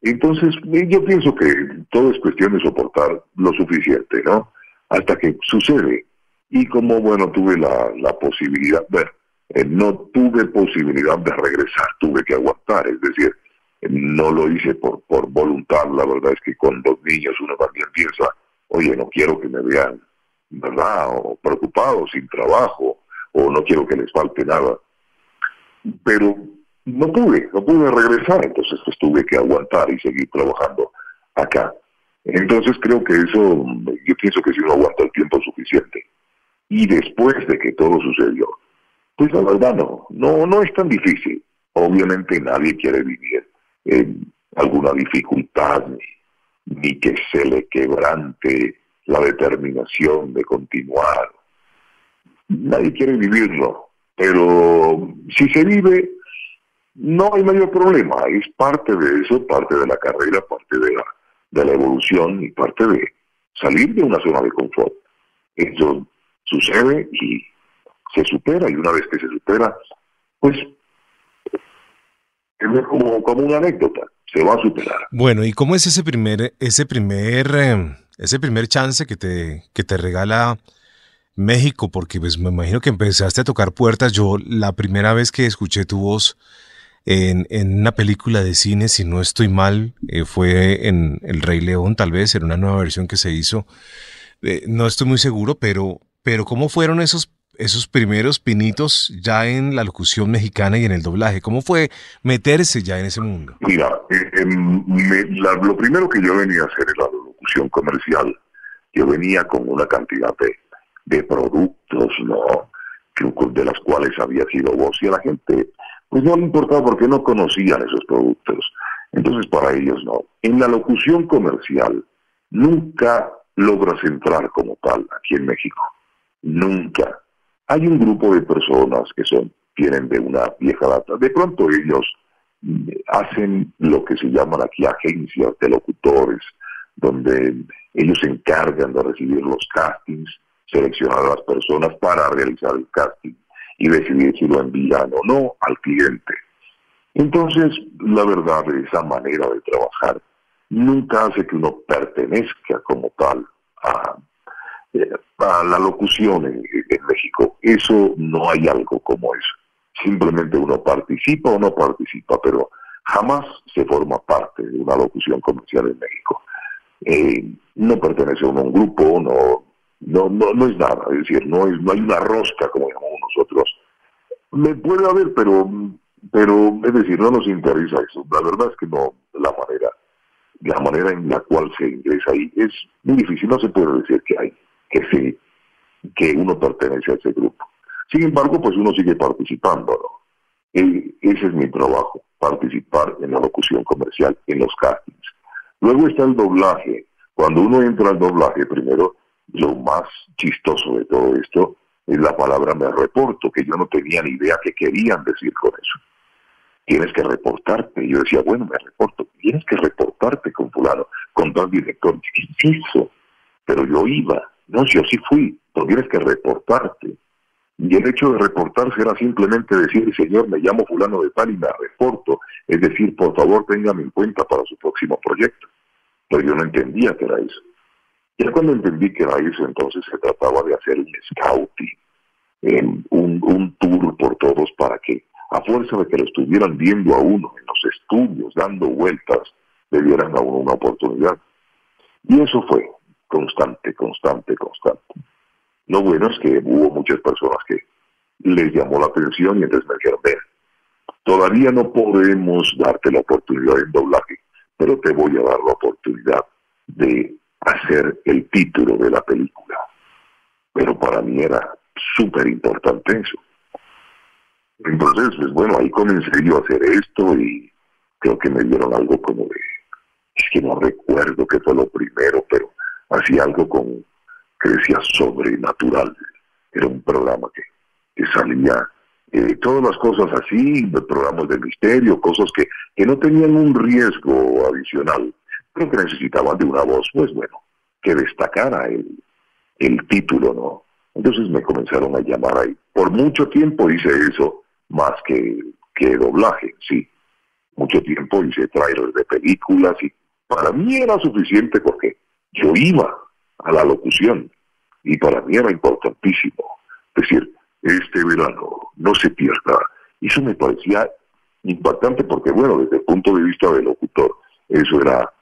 Entonces, yo pienso que todo es cuestión de soportar lo suficiente, ¿no? Hasta que sucede. Y como, bueno, tuve la, la posibilidad, bueno, no tuve posibilidad de regresar, tuve que aguantar, es decir, no lo hice por, por voluntad, la verdad es que con dos niños uno también piensa, oye, no quiero que me vean, ¿verdad? O preocupado, sin trabajo, o no quiero que les falte nada. Pero no pude, no pude regresar, entonces pues tuve que aguantar y seguir trabajando acá. Entonces creo que eso, yo pienso que si uno aguanta el tiempo suficiente. Y después de que todo sucedió, pues la verdad no, no, no es tan difícil. Obviamente nadie quiere vivir alguna dificultad, ni, que se le quebrante la determinación de continuar. Nadie quiere vivirlo, pero si se vive, no hay mayor problema. Es parte de eso, parte de la carrera, parte de la, de la evolución y parte de salir de una zona de confort. Eso sucede y se supera, y una vez que se supera, pues es como, como una anécdota, se va a superar. Bueno, ¿y cómo es ese primer, ese primer, em, ese primer chance que te, que te regala México? Porque pues me imagino que empezaste a tocar puertas. Yo la primera vez que escuché tu voz en, en una película de cine, si no estoy mal, eh, fue en El Rey León, tal vez, en una nueva versión que se hizo. Eh, no estoy muy seguro, pero, pero ¿cómo fueron esos esos primeros pinitos ya en la locución mexicana y en el doblaje? ¿Cómo fue meterse ya en ese mundo? Mira, eh, em, lo primero que yo venía a hacer era la locución comercial. Yo venía con una cantidad de, de productos, ¿no? De las cuales había sido voz y a la gente, pues no le importaba porque no conocían esos productos. Entonces para ellos no. En la locución comercial nunca logras entrar como tal aquí en México. Nunca. Hay un grupo de personas que son vienen de una vieja data. De pronto ellos mm, hacen lo que se llaman aquí agencias de locutores, donde ellos se encargan de recibir los castings, seleccionar a las personas para realizar el casting y decidir si lo envían o no al cliente. Entonces, la verdad, esa manera de trabajar nunca hace que uno pertenezca como tal a, eh, la locución en, México. Eso no hay algo como eso. Simplemente uno participa o no participa, pero jamás se forma parte de una locución comercial en México. Eh, no pertenece a un grupo, no, no, no, no es nada, es decir, no, es, no hay una rosca como llamamos nosotros. Me puede haber, pero, pero es decir, no nos interesa eso. La verdad es que no, la manera, la manera en la cual se ingresa ahí es muy difícil, no se puede decir que hay, que sí, que uno pertenece a ese grupo. Sin embargo, pues uno sigue participando, ese es mi trabajo, participar en la locución comercial, en los castings. Luego está el doblaje. Cuando uno entra al doblaje, primero lo más chistoso de todo esto es la palabra me reporto, que yo no tenía ni idea qué querían decir con eso. Tienes que reportarte. Yo decía, bueno, me reporto. Tienes que reportarte con fulano, con tal director. ¿Qué es eso? Pero yo iba. No, yo sí fui. Pero tienes que reportarte. Y el hecho de reportarse era simplemente decir, señor, me llamo fulano de tal y me reporto. Es decir, por favor, téngame en cuenta para su próximo proyecto. Pero yo no entendía que era eso. Ya cuando entendí que era eso, entonces se trataba de hacer un scouting, un, tour por todos para que, a fuerza de que lo estuvieran viendo a uno en los estudios, dando vueltas, le dieran a uno una oportunidad. Y eso fue constante, constante, constante. Lo bueno es que hubo muchas personas que les llamó la atención y entonces me dijeron, ver, todavía no podemos darte la oportunidad en doblaje, pero te voy a dar la oportunidad de hacer el título de la película. Pero para mí era súper importante eso. Entonces, pues bueno, ahí comencé yo a hacer esto y creo que me dieron algo como de, es que no recuerdo qué fue lo primero, pero hacía algo con, que decía sobrenatural. Era un programa que, que salía, eh, todas las cosas así, programas de misterio, cosas que, que no tenían un riesgo adicional creo que necesitaban de una voz, pues bueno, que destacara el, el título, ¿no? Entonces me comenzaron a llamar ahí. Por mucho tiempo hice eso, más que, que doblaje, sí. Mucho tiempo hice trailers de películas y para mí era suficiente porque yo iba a la locución y para mí era importantísimo. Decir, este verano no se pierda. Eso me parecía impactante porque, bueno, desde el punto de vista del locutor, eso era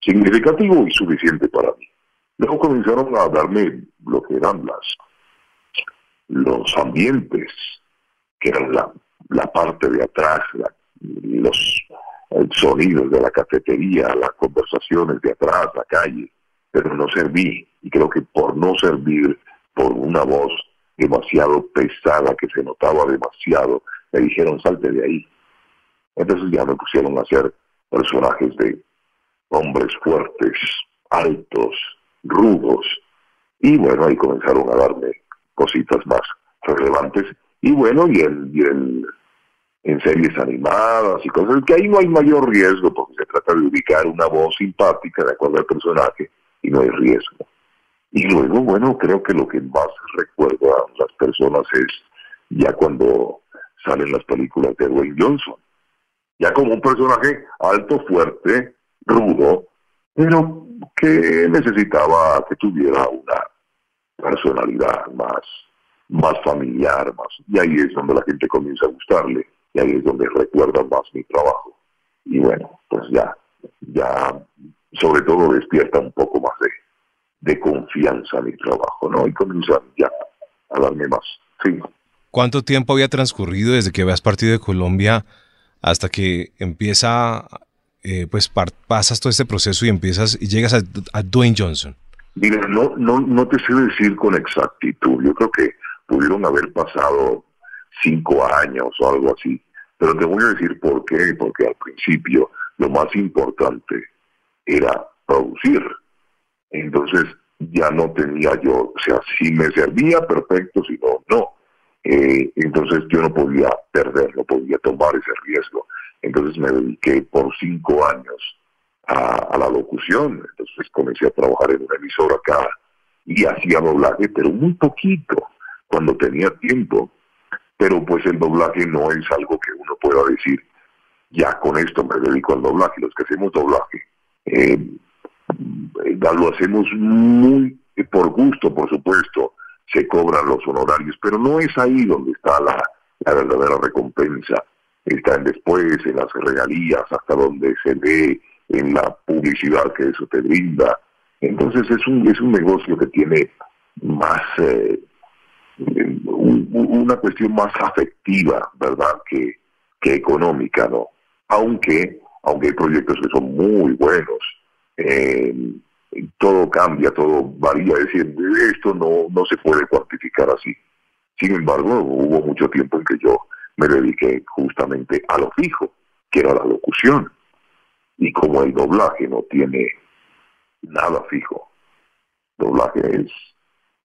significativo y suficiente para mí. Luego comenzaron a darme lo que eran las los ambientes, que eran la, la parte de atrás, los sonidos de la cafetería, las conversaciones de atrás, la calle, pero no serví. Y creo que por no servir, por una voz demasiado pesada, que se notaba demasiado, me dijeron salte de ahí. Entonces ya me pusieron a hacer personajes de hombres fuertes, altos, rudos, y bueno, ahí comenzaron a darme cositas más relevantes, y bueno, y en, en, series animadas y cosas, que ahí no hay mayor riesgo, porque se trata de ubicar una voz simpática de acuerdo al personaje, y no hay riesgo. Y luego, bueno, creo que lo que más recuerdo a las personas es ya cuando salen las películas de Wayne Johnson. Ya como un personaje alto, fuerte, rudo, pero que necesitaba que tuviera una personalidad más, más familiar, más, y ahí es donde la gente comienza a gustarle, y ahí es donde recuerda más mi trabajo. Y bueno, pues ya, ya sobre todo despierta un poco más de, de confianza mi trabajo, ¿no? Y comienza ya a darme más, sí. ¿Cuánto tiempo había transcurrido desde que habías partido de Colombia hasta que empieza eh, pues pasas todo este proceso y empiezas y llegas a, Dwayne Johnson? Mira, no, no, no te sé decir con exactitud. Yo creo que pudieron haber pasado cinco años o algo así. Pero te voy a decir por qué. Porque al principio lo más importante era producir. Entonces, ya no tenía yo, o sea, si me servía, perfecto, si no, no. Eh, entonces yo no podía perder, no podía tomar ese riesgo. Entonces me dediqué por cinco años a, la locución. Entonces comencé a trabajar en una emisora acá y hacía doblaje, pero muy poquito, cuando tenía tiempo. Pero pues el doblaje no es algo que uno pueda decir, ya con esto me dedico al doblaje. Los que hacemos doblaje, eh, lo hacemos muy por gusto, por supuesto, se cobran los honorarios, pero no es ahí donde está la, la verdadera recompensa. Está en después, en las regalías, hasta donde se ve en la publicidad que eso te brinda. Entonces es un, es un negocio que tiene más, eh, una cuestión más afectiva, ¿verdad?, que, que económica, ¿no? Aunque, aunque hay proyectos que son muy buenos, eh, todo cambia, todo varía, es decir, esto no, no se puede cuantificar así. Sin embargo, hubo mucho tiempo en que yo me dediqué justamente a lo fijo, que era la locución. Y como el doblaje no tiene nada fijo, doblaje es,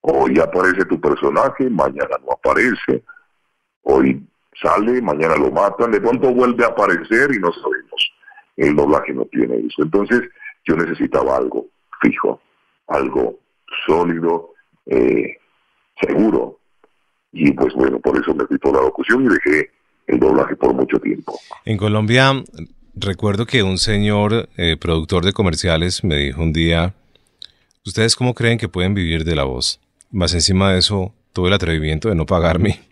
hoy aparece tu personaje, mañana no aparece, hoy sale, mañana lo matan, de pronto vuelve a aparecer y no sabemos. El doblaje no tiene eso. Entonces yo necesitaba algo fijo, algo sólido, eh, seguro. Y pues bueno, por eso me fui por la locución y dejé el doblaje por mucho tiempo. En Colombia Recuerdo que un señor eh, productor de comerciales me dijo un día, ¿ustedes cómo creen que pueden vivir de la voz? Más encima de eso, tuve el atrevimiento de no pagarme.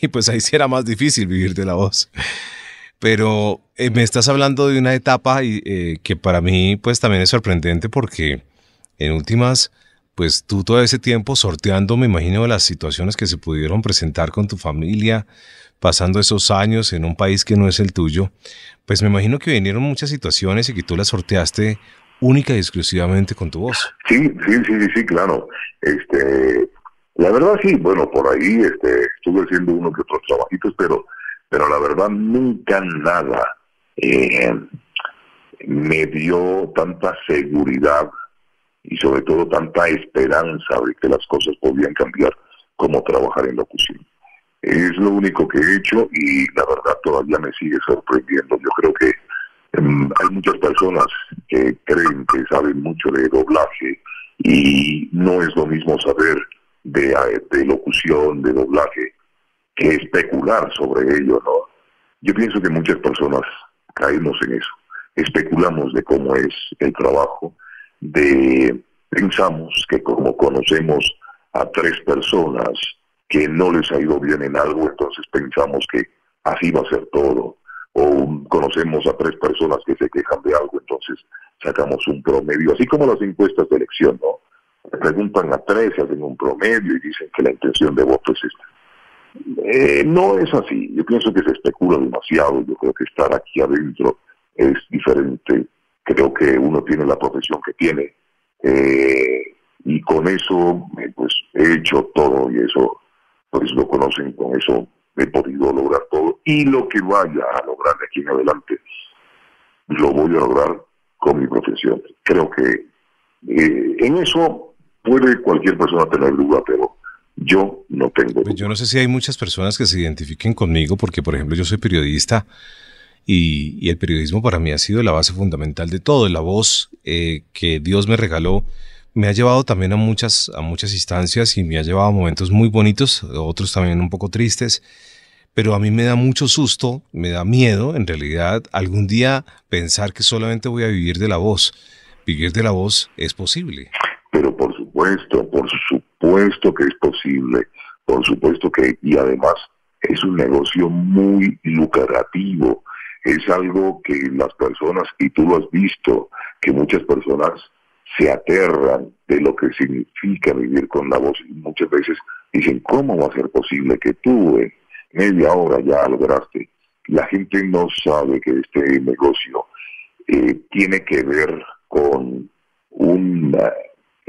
Y pues ahí sí era más difícil vivir de la voz. Pero eh, me estás hablando de una etapa y, eh, que para mí pues también es sorprendente porque en últimas, pues tú todo ese tiempo sorteando, me imagino, las situaciones que se pudieron presentar con tu familia, pasando esos años en un país que no es el tuyo, pues me imagino que vinieron muchas situaciones y que tú las sorteaste única y exclusivamente con tu voz. Sí, sí, sí, sí, claro. Este, la verdad sí, bueno, por ahí este, estuve haciendo uno que otros trabajitos, pero, pero la verdad nunca nada eh, me dio tanta seguridad y sobre todo tanta esperanza de que las cosas podían cambiar como trabajar en locución. Es lo único que he hecho y la verdad todavía me sigue sorprendiendo. Yo creo que em, hay muchas personas que creen que saben mucho de doblaje y no es lo mismo saber de, de locución, de doblaje, que especular sobre ello, ¿no? Yo pienso que muchas personas caemos en eso. Especulamos de cómo es el trabajo, de pensamos que como conocemos a tres personas que no les ha ido bien en algo, entonces pensamos que así va a ser todo. O conocemos a tres personas que se quejan de algo, entonces sacamos un promedio, así como las encuestas de elección, ¿no? Preguntan a tres, hacen un promedio y dicen que la intención de voto es esta. Eh, no es así, yo pienso que se especula demasiado, yo creo que estar aquí adentro es diferente, creo que uno tiene la profesión que tiene eh, y con eso eh, pues he hecho todo y eso pues lo conocen, con eso he podido lograr todo y lo que vaya a lograr de aquí en adelante lo voy a lograr con mi profesión. Creo que eh, en eso puede cualquier persona tener duda, pero yo no tengo. Pues yo no sé si hay muchas personas que se identifiquen conmigo, porque por ejemplo yo soy periodista y, y el periodismo para mí ha sido la base fundamental de todo, la voz eh, que Dios me regaló me ha llevado también a muchas, a muchas instancias y me ha llevado a momentos muy bonitos, otros también un poco tristes, pero a mí me da mucho susto, me da miedo en realidad algún día pensar que solamente voy a vivir de la voz. Vivir de la voz es posible. Pero por supuesto, por supuesto que es posible, por supuesto que, y además es un negocio muy lucrativo, es algo que las personas, y tú lo has visto, que muchas personas se aterran de lo que significa vivir con la voz y muchas veces dicen, ¿cómo va a ser posible que tú en media hora ya lograste? La gente no sabe que este negocio eh, tiene que ver con una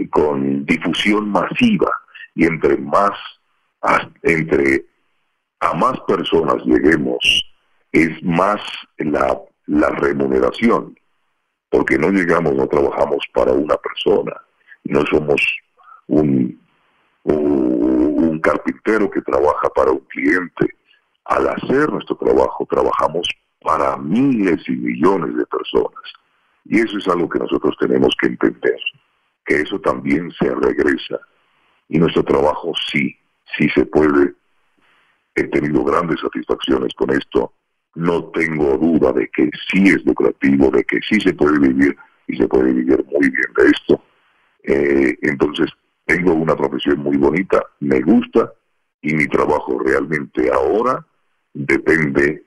con difusión masiva y entre más entre a más personas lleguemos es más la, remuneración porque no llegamos, no trabajamos para una persona, no somos un carpintero que trabaja para un cliente. Al hacer nuestro trabajo, trabajamos para miles y millones de personas. Y eso es algo que nosotros tenemos que entender, que eso también se regresa. Y nuestro trabajo sí, sí se puede. He tenido grandes satisfacciones con esto. No tengo duda de que sí es lucrativo, de que sí se puede vivir y se puede vivir muy bien de esto. Eh, entonces, tengo una profesión muy bonita, me gusta y mi trabajo realmente ahora depende,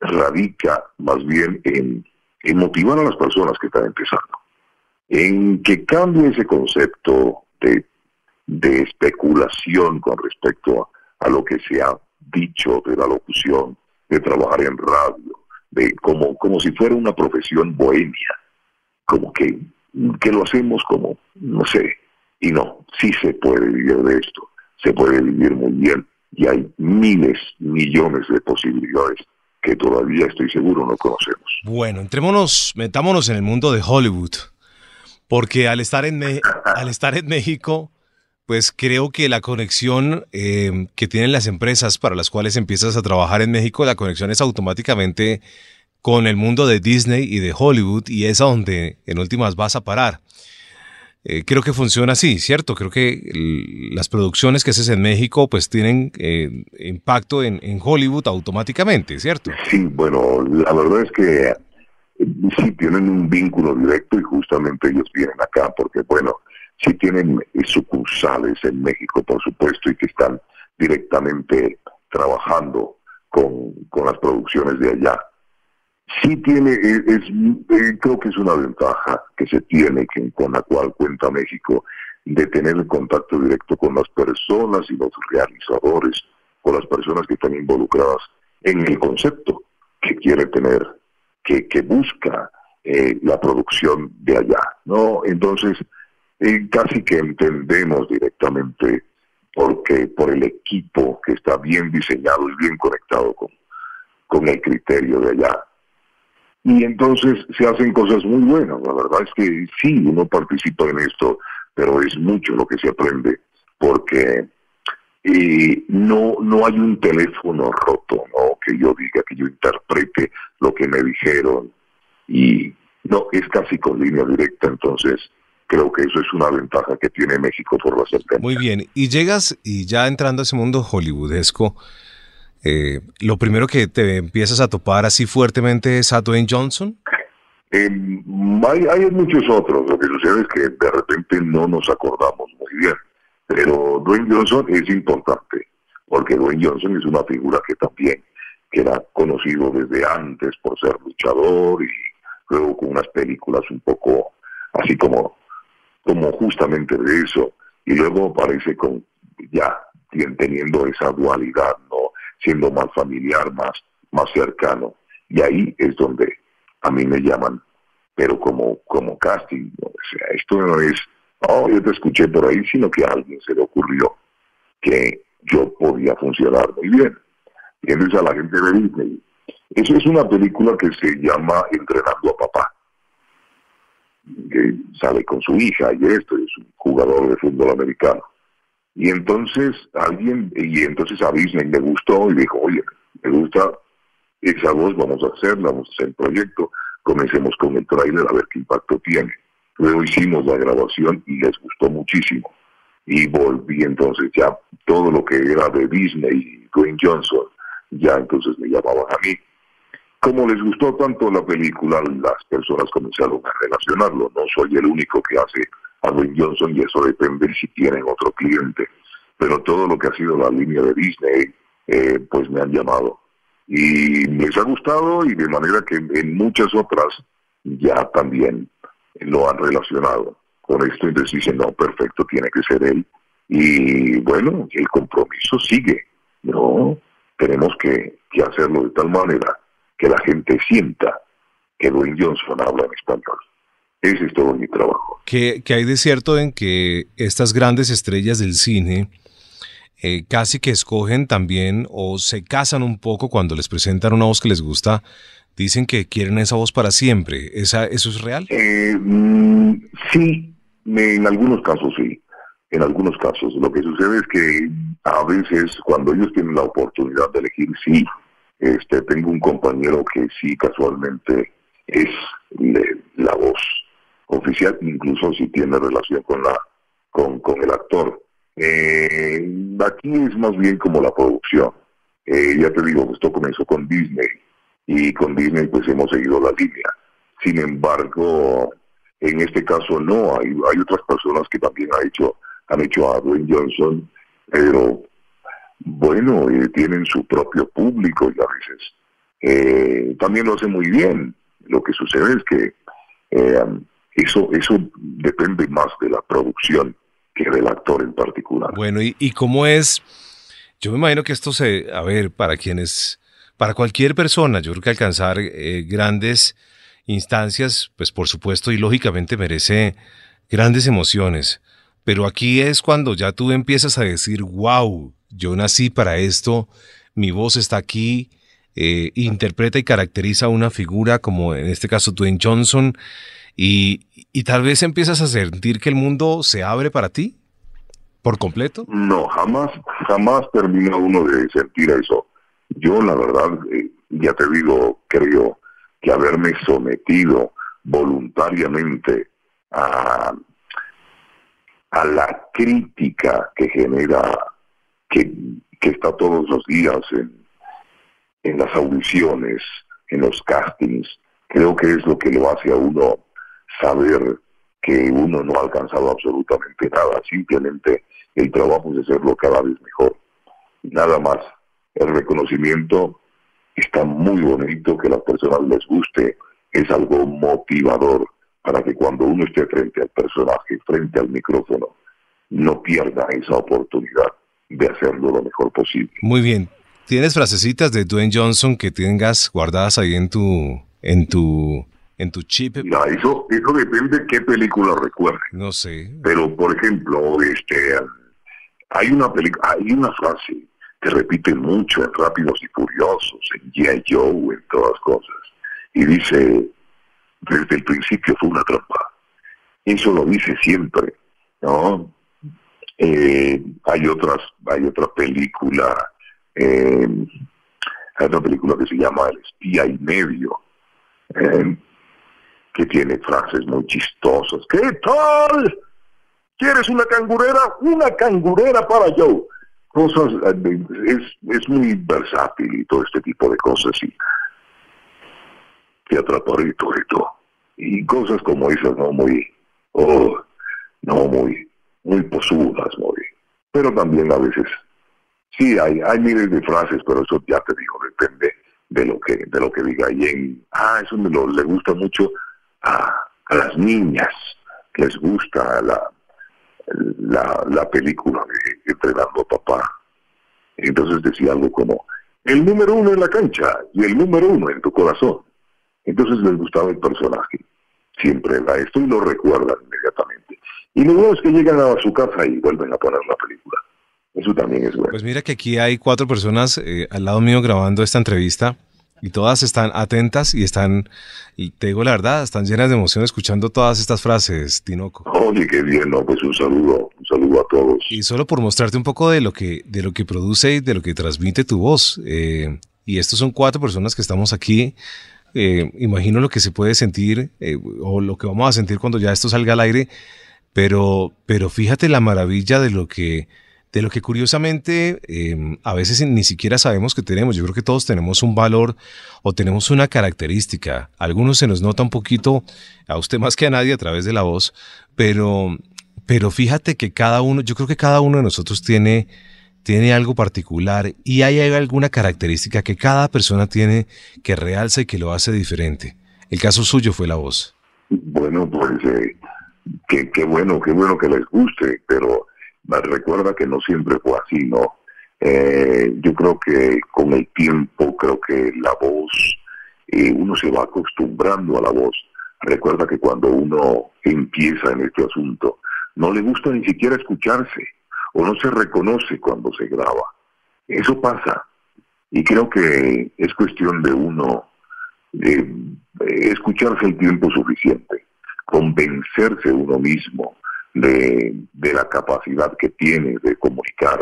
radica más bien en, motivar a las personas que están empezando, en que cambie ese concepto de, especulación con respecto a, lo que se ha dicho de la locución, de trabajar en radio, de como, como si fuera una profesión bohemia, como que, que lo hacemos como, no sé, y no, sí se puede vivir de esto, se puede vivir muy bien y hay miles, millones de posibilidades que todavía estoy seguro no conocemos. Bueno, entrémonos, metámonos en el mundo de Hollywood, porque al estar en, al estar en México, pues creo que la conexión eh, que tienen las empresas para las cuales empiezas a trabajar en México, la conexión es automáticamente con el mundo de Disney y de Hollywood y es a donde en últimas vas a parar. Eh, creo que funciona así, ¿cierto? Creo que las producciones que haces en México pues tienen eh, impacto en, Hollywood automáticamente, ¿cierto? Sí, bueno, la verdad es que sí tienen un vínculo directo y justamente ellos vienen acá porque, bueno, sí tienen sucursales en México, por supuesto, y que están directamente trabajando con, con las producciones de allá sí tiene, e, es, eh, creo que es una ventaja que se tiene, que, con la cual cuenta México, de tener el contacto directo con las personas y los realizadores, con las personas que están involucradas en el concepto que quiere tener, que, que busca eh, la producción de allá, ¿no? Entonces, eh, casi que entendemos directamente porque por el equipo que está bien diseñado y bien conectado con, con el criterio de allá y entonces se hacen cosas muy buenas. La verdad es que sí, uno participa en esto, pero es mucho lo que se aprende, porque no, no hay un teléfono roto, ¿no? Que yo diga, que yo interprete lo que me dijeron, y no, es casi con línea directa, entonces creo que eso es una ventaja que tiene México por la cercanía. Muy bien, y llegas, y ya entrando a ese mundo hollywoodesco, eh, lo primero que te empiezas a topar así fuertemente es a Dwayne Johnson. Eh, hay, muchos otros. Lo que sucede es que de repente no nos acordamos muy bien. Pero Dwayne Johnson es importante, porque Dwayne Johnson es una figura que también que era conocido desde antes por ser luchador y luego con unas películas un poco así como, como justamente de eso. Y luego aparece con ya teniendo esa dualidad, ¿no? siendo más familiar, más, más cercano. Y ahí es donde a mí me llaman, pero como, como casting. O sea, esto no es, oh, yo te escuché por ahí, sino que a alguien se le ocurrió que yo podía funcionar muy bien. Y entonces a la gente de Disney. Eso es una película que se llama Entrenando a Papá. Que sale con su hija y esto, es un jugador de fútbol americano. Y entonces alguien, y entonces a Disney le gustó y dijo, oye, me gusta esa voz, vamos a hacerla, vamos a hacer el proyecto, comencemos con el tráiler a ver qué impacto tiene. Luego hicimos la grabación y les gustó muchísimo. Y volví entonces ya todo lo que era de Disney y Dwayne Johnson, ya entonces me llamaban a mí. Como les gustó tanto la película, las personas comenzaron a relacionarlo. No soy el único que hace a Dwayne Johnson y eso depende si tienen otro cliente. Pero todo lo que ha sido la línea de Disney, eh, pues me han llamado. Y les ha gustado y de manera que en muchas otras ya también lo han relacionado con esto. Entonces dicen, no, perfecto, tiene que ser él. Y bueno, el compromiso sigue. No, tenemos que, que hacerlo de tal manera que la gente sienta que Dwayne Johnson habla en español. Ese es todo mi trabajo. ¿Qué, hay de cierto en que estas grandes estrellas del cine eh, casi que escogen también o se casan un poco cuando les presentan una voz que les gusta? Dicen que quieren esa voz para siempre. ¿Esa, ¿Eso es real? Eh, mm, sí, En algunos casos sí, en algunos casos. Lo que sucede es que a veces cuando ellos tienen la oportunidad de elegir, sí, este, tengo un compañero que sí casualmente es la voz oficial, incluso si tiene relación con la con, con el actor. Eh, aquí es más bien como la producción. Eh, ya te digo, esto comenzó con Disney y con Disney pues hemos seguido la línea. Sin embargo, en este caso no, hay, hay otras personas que también ha hecho, han hecho a Dwayne Johnson, pero bueno, eh, tienen su propio público y a veces eh, también lo hacen muy bien. Lo que sucede es que eh, eso, eso depende más de la producción que del actor en particular. Bueno, ¿y, y cómo es? Yo me imagino que esto se, a ver, para quienes, para cualquier persona, yo creo que alcanzar grandes instancias, pues por supuesto y lógicamente merece grandes emociones. Pero aquí es cuando ya tú empiezas a decir, wow, yo nací para esto, mi voz está aquí, eh, interpreta y caracteriza una figura como en este caso Dwayne Johnson y, y tal vez empiezas a sentir que el mundo se abre para ti por completo. No, jamás, jamás termina uno de sentir eso. Yo la verdad, eh, ya te digo, creo que haberme sometido voluntariamente a, a la crítica que genera que, está todos los días en, las audiciones, en los castings, creo que es lo que lo hace a uno saber que uno no ha alcanzado absolutamente nada, simplemente el trabajo es hacerlo cada vez mejor. Nada más. El reconocimiento está muy bonito, que a las personas les guste, es algo motivador para que cuando uno esté frente al personaje, frente al micrófono, no pierda esa oportunidad de hacerlo lo mejor posible. Muy bien. ¿Tienes frasecitas de Dwayne Johnson que tengas guardadas ahí en tu en tu en tu chip? Mira, eso eso depende de qué película recuerde. No sé. Pero por ejemplo, este hay una película, hay una frase que repite mucho en Rápidos y Furiosos, en G.I. Joe, en todas cosas. Y dice, desde el principio fue una trampa. Eso lo dice siempre, ¿no? Eh, hay otras, hay otra película, eh, hay otra película que se llama El espía y medio, eh, que tiene frases muy chistosas. ¿Qué tal? ¿Quieres una cangurera? Una cangurera para Joe. Cosas, es, es muy versátil y todo este tipo de cosas. Y te atraparito esto. Y cosas como esas, ¿no? Muy, oh, no, muy, muy posudas, muy, pero también a veces, sí, hay, hay miles de frases, pero eso ya te digo, depende de lo que, de lo que diga. Y en, ah, eso me lo, le gusta mucho a, a las niñas, les gusta la, la, la película de Entrenando a Papá. Entonces decía algo como, el número uno en la cancha y el número uno en tu corazón. Entonces les gustaba el personaje. Siempre da esto y lo recuerdan inmediatamente. Y luego es que llegan a su casa y vuelven a poner la película. Eso también es bueno. Pues mira que aquí hay cuatro personas eh, al lado mío grabando esta entrevista y todas están atentas y están, y te digo la verdad, están llenas de emoción escuchando todas estas frases, Tinoco. Oye, qué bien, no, pues un saludo, un saludo a todos. Y solo por mostrarte un poco de lo que, de lo que produce y de lo que transmite tu voz. Eh, y estos son cuatro personas que estamos aquí. Eh, imagino lo que se puede sentir o lo que vamos a sentir cuando ya esto salga al aire pero, pero fíjate la maravilla de lo que, de lo que curiosamente em, a veces ni siquiera sabemos que tenemos. Yo creo que todos tenemos un valor o tenemos una característica. A algunos se nos nota un poquito, a usted más que a nadie a través de la voz, pero, pero fíjate que cada uno, yo creo que cada uno de nosotros tiene, tiene algo particular y hay alguna característica que cada persona tiene que realza y que lo hace diferente. El caso suyo fue la voz. Bueno, pues eh, qué, bueno, qué bueno que les guste, pero recuerda que no siempre fue así, ¿no? Eh, yo creo que con el tiempo, creo que la voz, eh, uno se va acostumbrando a la voz. Recuerda que cuando uno empieza en este asunto, no le gusta ni siquiera escucharse o no se reconoce cuando se graba. Eso pasa. Y creo que es cuestión de uno de escucharse el tiempo suficiente convencerse uno mismo de, la capacidad que tiene de comunicar,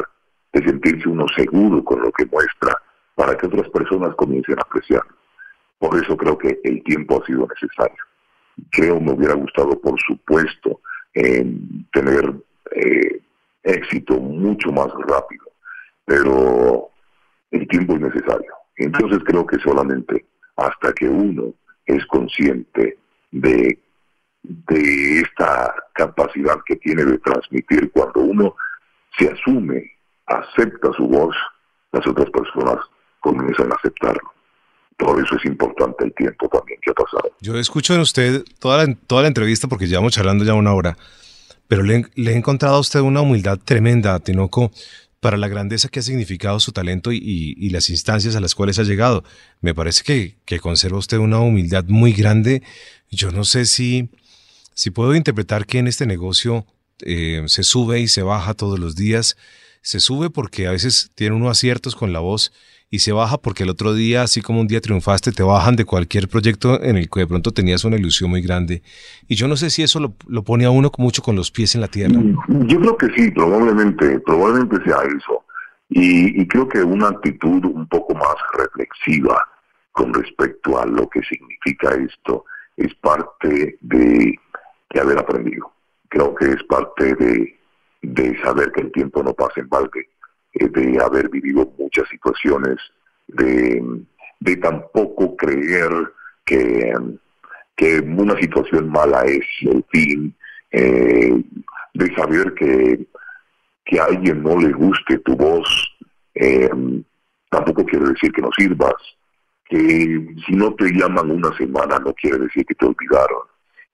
de sentirse uno seguro con lo que muestra, para que otras personas comiencen a apreciar. Por eso creo que el tiempo ha sido necesario. Creo me hubiera gustado, por supuesto, tener eh, éxito mucho más rápido, pero el tiempo es necesario. Entonces creo que solamente hasta que uno es consciente de, de esta capacidad que tiene de transmitir, cuando uno se asume, acepta su voz, las otras personas comienzan a aceptarlo. Por eso es importante el tiempo también que ha pasado. Yo escucho en usted toda la, toda la entrevista porque llevamos charlando ya una hora, pero le, he encontrado a usted una humildad tremenda, Tinoco, para la grandeza que ha significado su talento y, las instancias a las cuales ha llegado. Me parece que, que, conserva usted una humildad muy grande. Yo no sé si, si puedo interpretar que en este negocio eh, se sube y se baja todos los días. Se sube porque a veces tiene uno aciertos con la voz y se baja porque el otro día, así como un día triunfaste, te bajan de cualquier proyecto en el que de pronto tenías una ilusión muy grande. Y yo no sé si eso lo, lo pone a uno mucho con los pies en la tierra. Yo creo que sí, probablemente, probablemente sea eso. Y, y creo que una actitud un poco más reflexiva con respecto a lo que significa esto es parte de, de haber aprendido. Creo que es parte de, de saber que el tiempo no pasa en balde de haber vivido muchas situaciones, de, de tampoco creer que, que una situación mala es el fin, eh, de saber que, que a alguien no le guste tu voz, eh, tampoco quiere decir que no sirvas, que si no te llaman una semana no quiere decir que te olvidaron.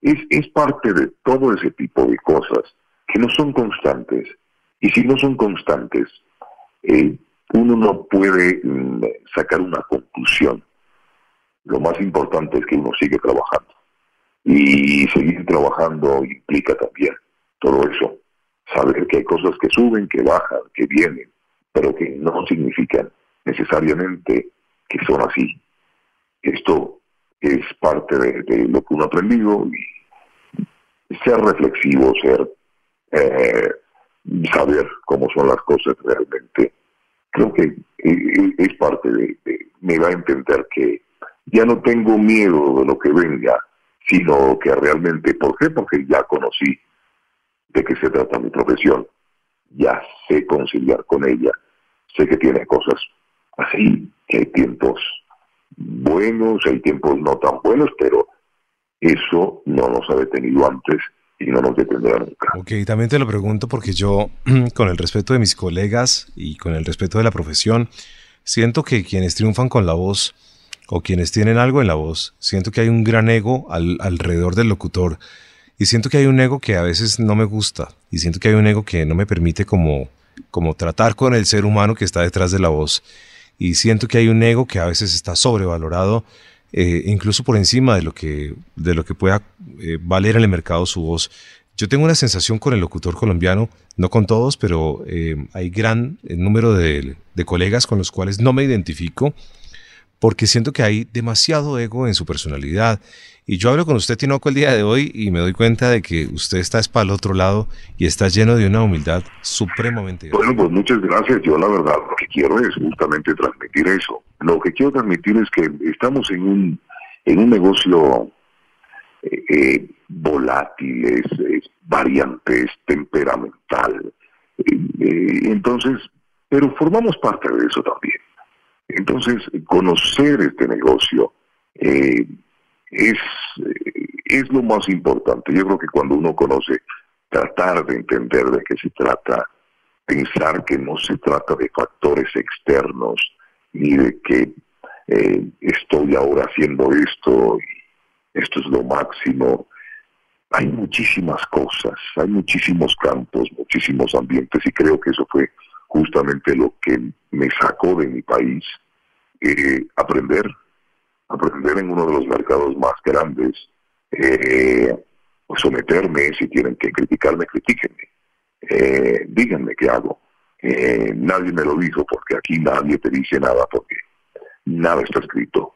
Es, es parte de todo ese tipo de cosas que no son constantes. Y si no son constantes, eh, uno no puede mm, sacar una conclusión. Lo más importante es que uno sigue trabajando. Y seguir trabajando implica también todo eso. Saber que hay cosas que suben, que bajan, que vienen, pero que no significan necesariamente que son así. Esto es parte de, lo que uno ha aprendido y ser reflexivo, ser eh, saber cómo son las cosas realmente, creo que eh, es parte de, me da a entender que ya no tengo miedo de lo que venga, sino que realmente, ¿por qué? Porque ya conocí de qué se trata mi profesión, ya sé conciliar con ella, sé que tiene cosas así, que hay tiempos buenos, hay tiempos no tan buenos, pero eso no nos ha detenido antes y no nos detendrá nunca. Ok, también te lo pregunto porque yo, con el respeto de mis colegas y con el respeto de la profesión, siento que quienes triunfan con la voz o quienes tienen algo en la voz, siento que hay un gran ego alrededor del locutor y siento que hay un ego que a veces no me gusta y siento que hay un ego que no me permite como, como tratar con el ser humano que está detrás de la voz y siento que hay un ego que a veces está sobrevalorado eh, incluso por encima de lo que, de lo que pueda eh, valer en el mercado su voz. Yo tengo una sensación con el locutor colombiano, no con todos, pero eh, hay gran número de, de, colegas con los cuales no me identifico porque siento que hay demasiado ego en su personalidad y yo hablo con usted, Tinoco, el día de hoy y me doy cuenta de que usted está es para el otro lado y está lleno de una humildad supremamente. Bueno, pues muchas gracias. Yo la verdad lo que quiero es justamente transmitir eso. Lo que quiero transmitir es que estamos en un, en un negocio eh, eh volátil, es, variante, es temperamental. Eh, entonces, pero formamos parte de eso también. Entonces, conocer este negocio, eh, es, es lo más importante. Yo creo que cuando uno conoce, tratar de entender de qué se trata, pensar que no se trata de factores externos, ni de que eh, estoy ahora haciendo esto y esto es lo máximo. Hay muchísimas cosas, hay muchísimos campos, muchísimos ambientes y creo que eso fue justamente lo que me sacó de mi país, eh, aprender aprender en uno de los mercados más grandes, eh, someterme, si tienen que criticarme, critíquenme, eh, díganme qué hago. Nadie me lo dijo porque aquí nadie te dice nada porque nada está escrito.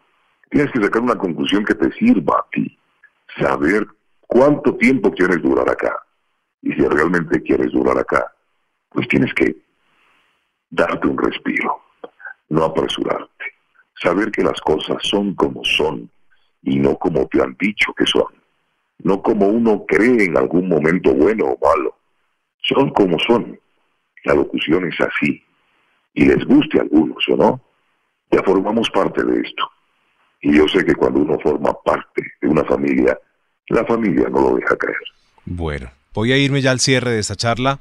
Tienes que sacar una conclusión que te sirva a ti, saber cuánto tiempo quieres durar acá. Y si realmente quieres durar acá, pues tienes que darte un respiro, no apresurarte, saber que las cosas son como son y no como te han dicho que son, no como uno cree en algún momento bueno o malo, son como son. La locución es así, y les guste a algunos o no, ya formamos parte de esto. Y yo sé que cuando uno forma parte de una familia, la familia no lo deja creer. Bueno, voy a irme ya al cierre de esta charla.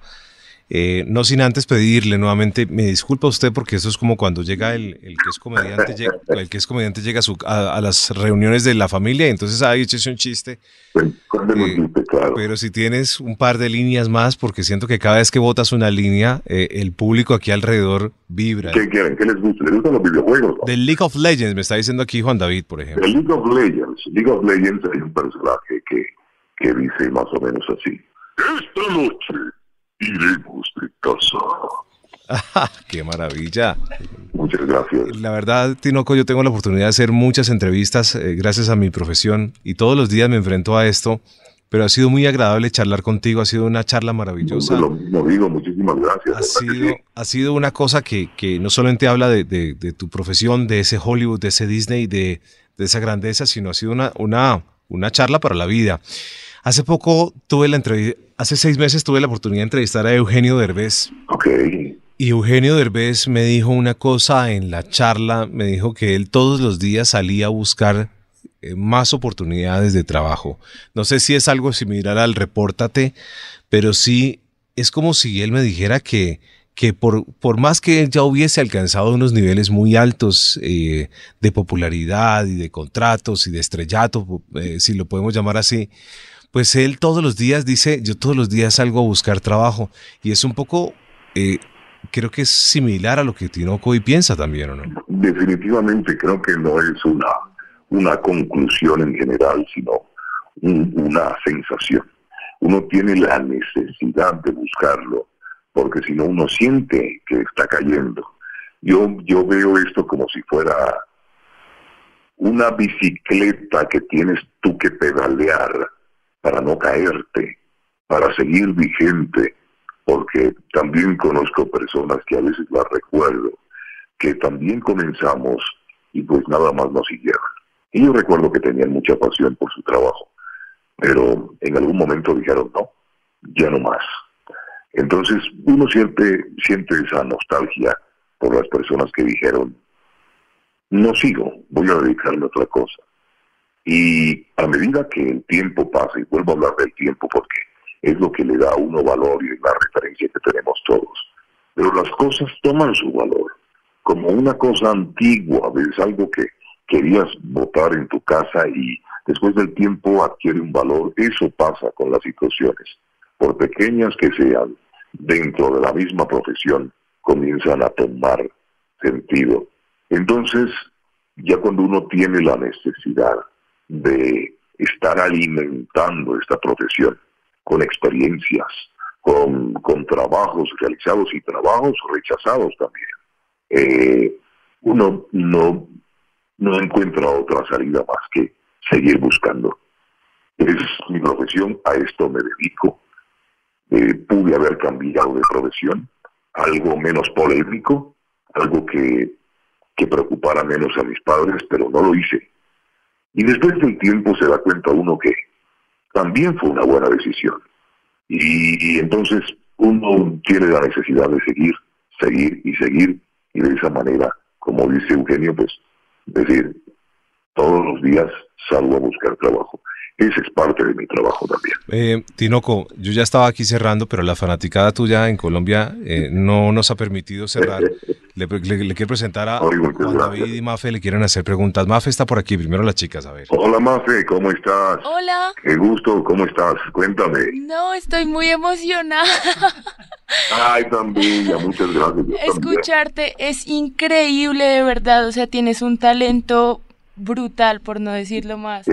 Eh, no sin antes pedirle nuevamente, me disculpa usted porque eso es como cuando llega el, el que es comediante, llega, el que es comediante llega a, su, a, las reuniones de la familia y entonces ahí echese un chiste. Pues, eh, pero si tienes un par de líneas más, porque siento que cada vez que votas una línea, eh, el público aquí alrededor vibra. ¿Qué quieren? ¿Qué les gusta? ¿Les gustan los videojuegos? Del League of Legends, me está diciendo aquí Juan David, por ejemplo. Del League of Legends. League of Legends hay un personaje que, que dice más o menos así. Esta noche iremos de casa. ¡Qué maravilla! Muchas gracias. La verdad, Tinoco, yo tengo la oportunidad de hacer muchas entrevistas eh, gracias a mi profesión y todos los días me enfrento a esto, pero ha sido muy agradable charlar contigo, ha sido una charla maravillosa. Lo mismo digo, muchísimas gracias. Ha sido, ha sido una cosa que, que no solamente habla de, de, de, tu profesión, de ese Hollywood, de ese Disney, de, de esa grandeza, sino ha sido una, una, una charla para la vida. Hace poco tuve la entrevista, hace seis meses tuve la oportunidad de entrevistar a Eugenio Derbez. Ok. Y Eugenio Derbez me dijo una cosa en la charla, me dijo que él todos los días salía a buscar eh, más oportunidades de trabajo. No sé si es algo similar al repórtate, pero sí es como si él me dijera que, que por, por más que él ya hubiese alcanzado unos niveles muy altos eh, de popularidad y de contratos y de estrellato, eh, si lo podemos llamar así, pues él todos los días dice, yo todos los días salgo a buscar trabajo. Y es un poco, eh, creo que es similar a lo que Tinoco hoy piensa también, ¿o no? Definitivamente creo que no es una, una conclusión en general, sino una sensación. Uno tiene la necesidad de buscarlo, porque si no uno siente que está cayendo. Yo, yo veo esto como si fuera una bicicleta que tienes tú que pedalear para no caerte, para seguir vigente, porque también conozco personas que a veces las recuerdo, que también comenzamos y pues nada más nos siguieron. Y yo recuerdo que tenían mucha pasión por su trabajo, pero en algún momento dijeron no, ya no más. Entonces uno siente, siente esa nostalgia por las personas que dijeron, no sigo, voy a dedicarme a otra cosa. Y a medida que el tiempo pasa, y vuelvo a hablar del tiempo porque es lo que le da a uno valor y es la referencia que tenemos todos, pero las cosas toman su valor como una cosa antigua, es algo que querías votar en tu casa y después del tiempo adquiere un valor. Eso pasa con las situaciones, por pequeñas que sean, dentro de la misma profesión, comienzan a tomar sentido. Entonces, ya cuando uno tiene la necesidad de estar alimentando esta profesión con experiencias, con, con trabajos realizados y trabajos rechazados también. Eh, uno no, no encuentra otra salida más que seguir buscando. Es mi profesión, a esto me dedico. Eh, pude haber cambiado de profesión, algo menos polémico, algo que, que preocupara menos a mis padres, pero no lo hice. Y después del tiempo se da cuenta uno que también fue una buena decisión. Y, entonces uno tiene la necesidad de seguir, seguir y seguir. Y de esa manera, como dice Eugenio, pues decir, todos los días salgo a buscar trabajo. Ese es parte de mi trabajo también. Eh, Tinoco, yo ya estaba aquí cerrando, pero la fanaticada tuya en Colombia eh, no nos ha permitido cerrar. Le, quiero presentar a Juan David y Mafe, le quieren hacer preguntas. Mafe está por aquí, primero las chicas, a ver. Hola Mafe, ¿cómo estás? Hola. Qué gusto, ¿cómo estás? Cuéntame. No, estoy muy emocionada. Ay, también, muchas gracias. Escucharte es increíble, de verdad. O sea, tienes un talento brutal, por no decirlo más.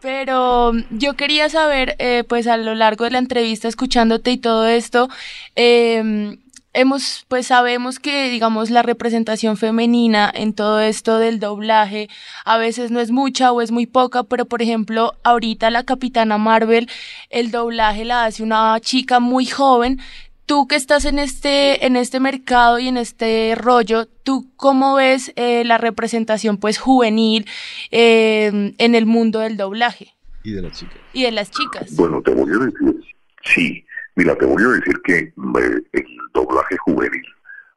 Pero yo quería saber, eh, pues a lo largo de la entrevista, escuchándote y todo esto, eh, hemos, pues sabemos que, digamos, la representación femenina en todo esto del doblaje a veces no es mucha o es muy poca, pero por ejemplo, ahorita la Capitana Marvel, el doblaje la hace una chica muy joven. Tú que estás en este, en este mercado y en este rollo, ¿tú cómo ves eh, la representación pues juvenil eh, en el mundo del doblaje? Y de las chicas. Y de las chicas. Bueno, te voy a decir, sí, mira, te voy a decir que eh, el doblaje juvenil,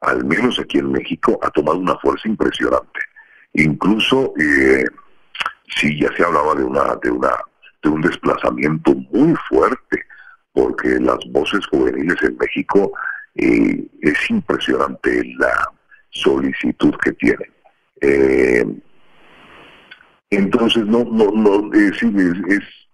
al menos aquí en México, ha tomado una fuerza impresionante. Incluso, eh, sí, ya se hablaba de una, de una, de un desplazamiento muy fuerte, porque las voces juveniles en México eh, es impresionante la solicitud que tienen. Eh, entonces, no, no, no, es,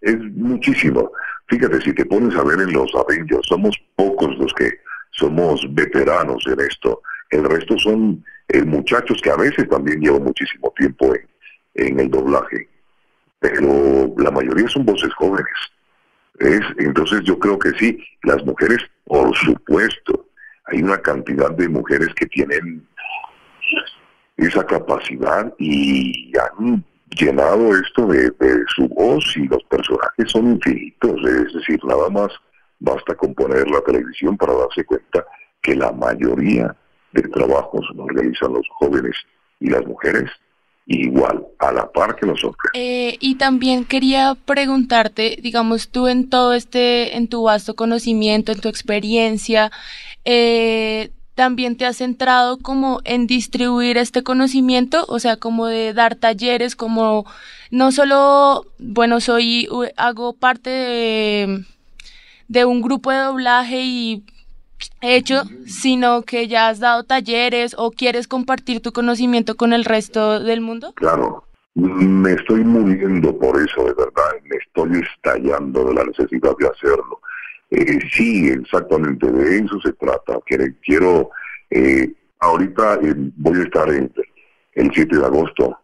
es, muchísimo. Fíjate, si te pones a ver en los Avengers, somos pocos los que somos veteranos en esto. El resto son eh, muchachos que a veces también llevan muchísimo tiempo en el doblaje, pero la mayoría son voces jóvenes. ¿Es? Entonces yo creo que sí, las mujeres, por supuesto, hay una cantidad de mujeres que tienen esa capacidad y han llenado esto de, su voz y los personajes son infinitos, es decir, nada más basta con poner la televisión para darse cuenta que la mayoría de trabajos los realizan los jóvenes y las mujeres igual, a la par que nosotros. Eh, y también quería preguntarte, digamos, tú en todo este, en tu vasto conocimiento, en tu experiencia, eh, también te has centrado como en distribuir este conocimiento, o sea, como de dar talleres, como no solo, bueno, soy, hago parte de, de un grupo de doblaje y hecho, sino que ya has dado talleres o quieres compartir tu conocimiento con el resto del mundo? Claro, me estoy muriendo por eso, de verdad, me estoy estallando de la necesidad de hacerlo. Eh, sí, exactamente, de eso se trata. Quiero, eh, ahorita eh, voy a estar en, el 7 de agosto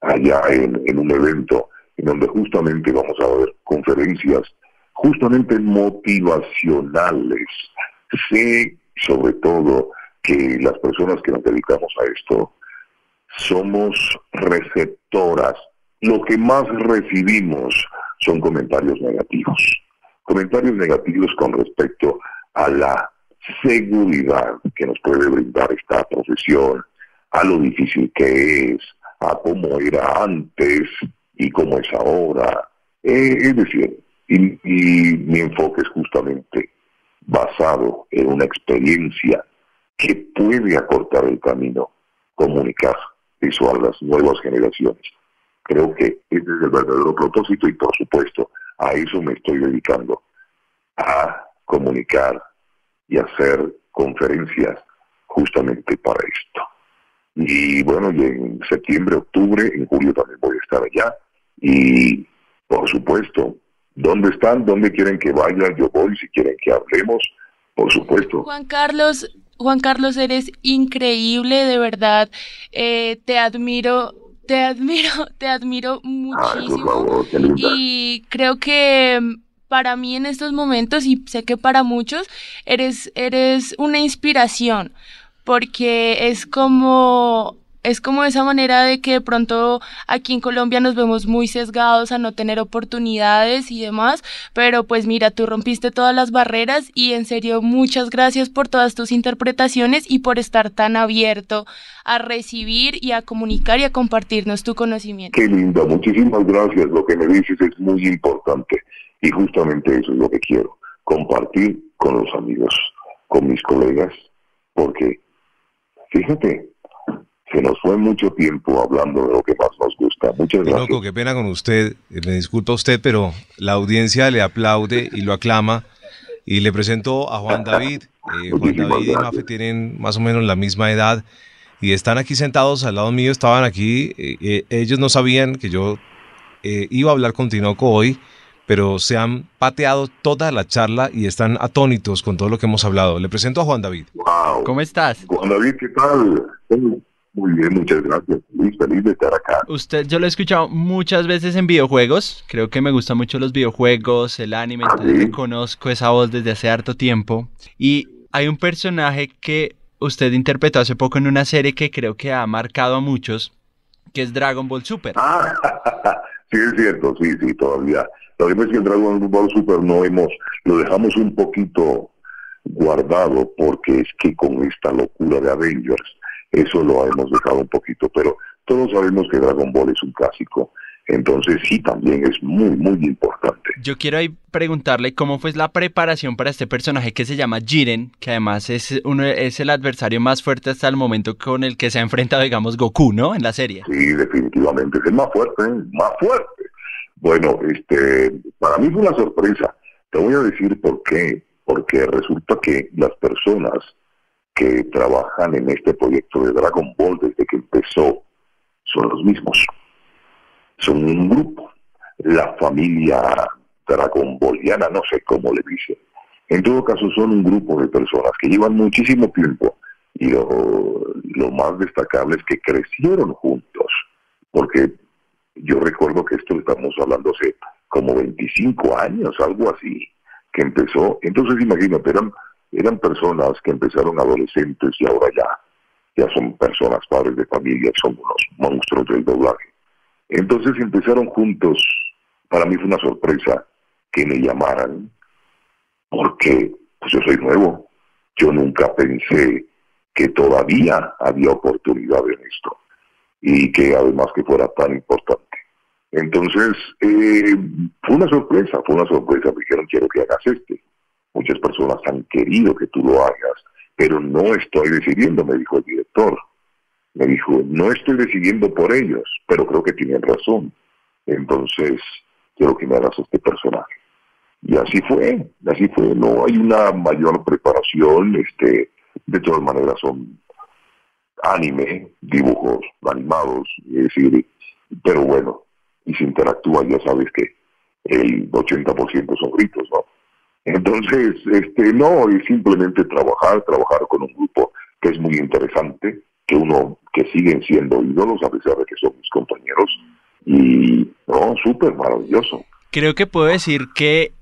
allá en, en un evento en donde justamente vamos a ver conferencias justamente motivacionales. Sé sobre todo que las personas que nos dedicamos a esto somos receptoras. Lo que más recibimos son comentarios negativos comentarios negativos con respecto a la seguridad que nos puede brindar esta profesión, a lo difícil que es, a cómo era antes y cómo es ahora. Eh, es decir, y, mi enfoque es justamente basado en una experiencia que puede acortar el camino, comunicar eso a las nuevas generaciones. Creo que ese es el verdadero propósito y por supuesto a eso me estoy dedicando, a comunicar y hacer conferencias justamente para esto. Y bueno, y en septiembre, octubre, en julio también voy a estar allá. Y por supuesto, ¿dónde están? ¿Dónde quieren que vaya? Yo voy, si quieren que hablemos, por supuesto. Juan Carlos, Juan Carlos, eres increíble, de verdad. Eh, te admiro te admiro, te admiro muchísimo. y creo que mm, para mí en estos momentos, y sé que para muchos, eres, eres una inspiración, porque es como es como esa manera de que de pronto aquí en Colombia nos vemos muy sesgados a no tener oportunidades y demás, pero pues mira, tú rompiste todas las barreras y en serio muchas gracias por todas tus interpretaciones y por estar tan abierto a recibir y a comunicar y a compartirnos tu conocimiento. Qué linda, muchísimas gracias. Lo que me dices es muy importante y justamente eso es lo que quiero, compartir con los amigos, con mis colegas, porque fíjate, se nos fue mucho tiempo hablando de lo que más nos gusta. Muchas gracias. Loco, qué pena con usted. Eh, me disculpa usted, pero la audiencia le aplaude y lo aclama. Y le presento a Juan David. Eh, Juan David y Mafe tienen más o menos la misma edad y están aquí sentados al lado mío. Estaban aquí. Eh, ellos no sabían que yo iba a hablar con Tinoco hoy, pero se han pateado toda la charla y están atónitos con todo lo que hemos hablado. Le presento a Juan David. Wow. ¿Cómo estás? Juan David, ¿qué tal? Muy bien, muchas gracias. Muy feliz de estar acá. Usted, yo lo he escuchado muchas veces en videojuegos. Creo que me gustan mucho los videos, el anime, ¿Ah, entonces conozco esa voz desde hace harto tiempo. Y Hay un personaje que usted interpretó hace poco en una serie que creo que ha marcado a muchos, que es Dragon Ball Super. Ah, sí, es cierto, sí, sí, todavía. Lo que es que Dragon Ball Super no hemos, lo dejamos un poquito guardado porque es que con esta locura de Avengers, eso lo hemos dejado un poquito, pero todos sabemos que Dragon Ball es un clásico. Entonces sí, también es muy, muy importante. Yo quiero ahí preguntarle cómo fue la preparación para este personaje que se llama Jiren, que además es, uno, es el adversario más fuerte hasta el momento con el que se ha enfrentado, digamos, Goku, ¿no? En la serie. Sí, definitivamente, es el más fuerte, más fuerte. Bueno, este, para mí fue una sorpresa. Te voy a decir por qué. Porque resulta que las personas que trabajan en este proyecto de Dragon Ball desde que empezó son los mismos son un grupo, la familia dragonboliana, no sé cómo le dicen. En todo caso, son un grupo de personas que llevan muchísimo tiempo y lo, lo más destacable es que crecieron juntos, porque yo recuerdo que esto estamos hablando hace como 25 años, algo así, que empezó. Entonces, imagínate, eran, eran personas que empezaron adolescentes y ahora ya, ya son personas, padres de familia, son unos monstruos del doblaje. Entonces empezaron juntos. Para mí fue una sorpresa que me llamaran, porque pues yo soy nuevo. Yo nunca pensé que todavía había oportunidad en esto y que además que fuera tan importante. Entonces, eh, fue una sorpresa, fue una sorpresa. Me dijeron, quiero que hagas este. Muchas personas han querido que tú lo hagas, pero no estoy decidiendo, me dijo el director. Me dijo, no estoy decidiendo por ellos, pero creo que tienen razón. Entonces, quiero que me hagas este personaje. Y así fue, así fue. No hay una mayor preparación, este, de todas maneras son anime, dibujos animados, es decir, pero bueno, y se interactúa, ya sabes que el 80% son gritos, ¿no? Entonces, este, no, es simplemente trabajar, trabajar con un grupo que es muy interesante, que uno, que siguen siendo ídolos a pesar de que son mis compañeros. Y, no, súper maravilloso. Creo que puedo decir que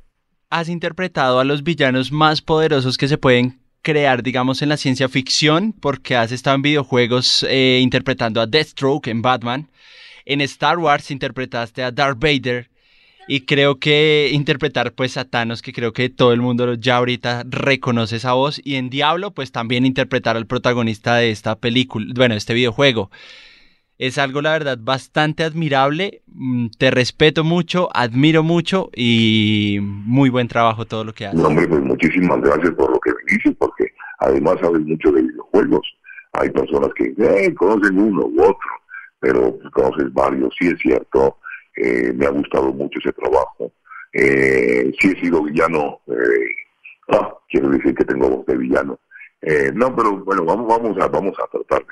has interpretado a los villanos más poderosos que se pueden crear, digamos, en la ciencia ficción, porque has estado en videojuegos eh, interpretando a Deathstroke en Batman. En Star Wars interpretaste a Darth Vader y creo que interpretar pues a que creo que todo el mundo ya ahorita reconoce esa voz. Y en Diablo pues también interpretar al protagonista de esta película, bueno, este videojuego. Es algo, la verdad, bastante admirable. Mm, te respeto mucho, admiro mucho y muy buen trabajo todo lo que haces. hombre, pues muchísimas gracias por lo que me dices, porque además sabes mucho de videojuegos. Hay personas que eh, conocen uno u otro, pero pues, conoces varios, sí es cierto eh, me ha gustado mucho ese trabajo. Eh, sí he sido villano, eh, ah, quiero decir que tengo voz de villano. Eh, no, pero bueno, vamos, vamos, a, vamos a tratar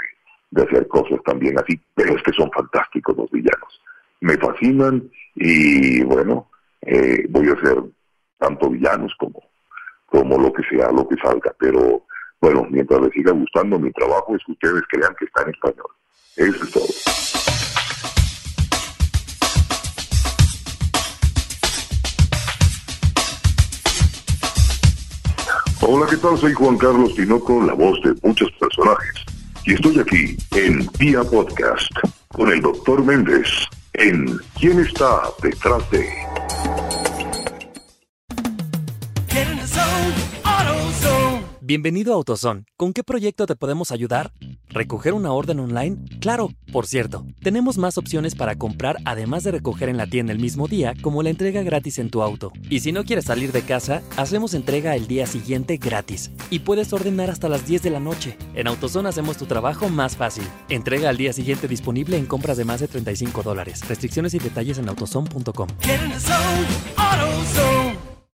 de, hacer cosas también así, pero es que son fantásticos los villanos. Me fascinan y bueno, voy a hacer tanto villanos como, como lo que sea, lo que salga, pero bueno, mientras les siga gustando mi trabajo es que ustedes crean que está en español. Eso es todo. Hola, ¿qué tal? Soy Juan Carlos Tinoco, la voz de muchos personajes. Y estoy aquí en Vía Podcast con el doctor Méndez en ¿Quién está detrás de? Bienvenido a AutoZone. ¿Con qué proyecto te podemos ayudar? ¿Recoger una orden online? Claro, por cierto, tenemos más opciones para comprar además de recoger en la tienda el mismo día, como la entrega gratis en tu auto. Y si no quieres salir de casa, hacemos entrega el día siguiente gratis. Y puedes ordenar hasta las 10 de la noche. En AutoZone hacemos tu trabajo más fácil. Entrega al día siguiente disponible en compras de más de 35 dólares. Restricciones y detalles en autozone.com.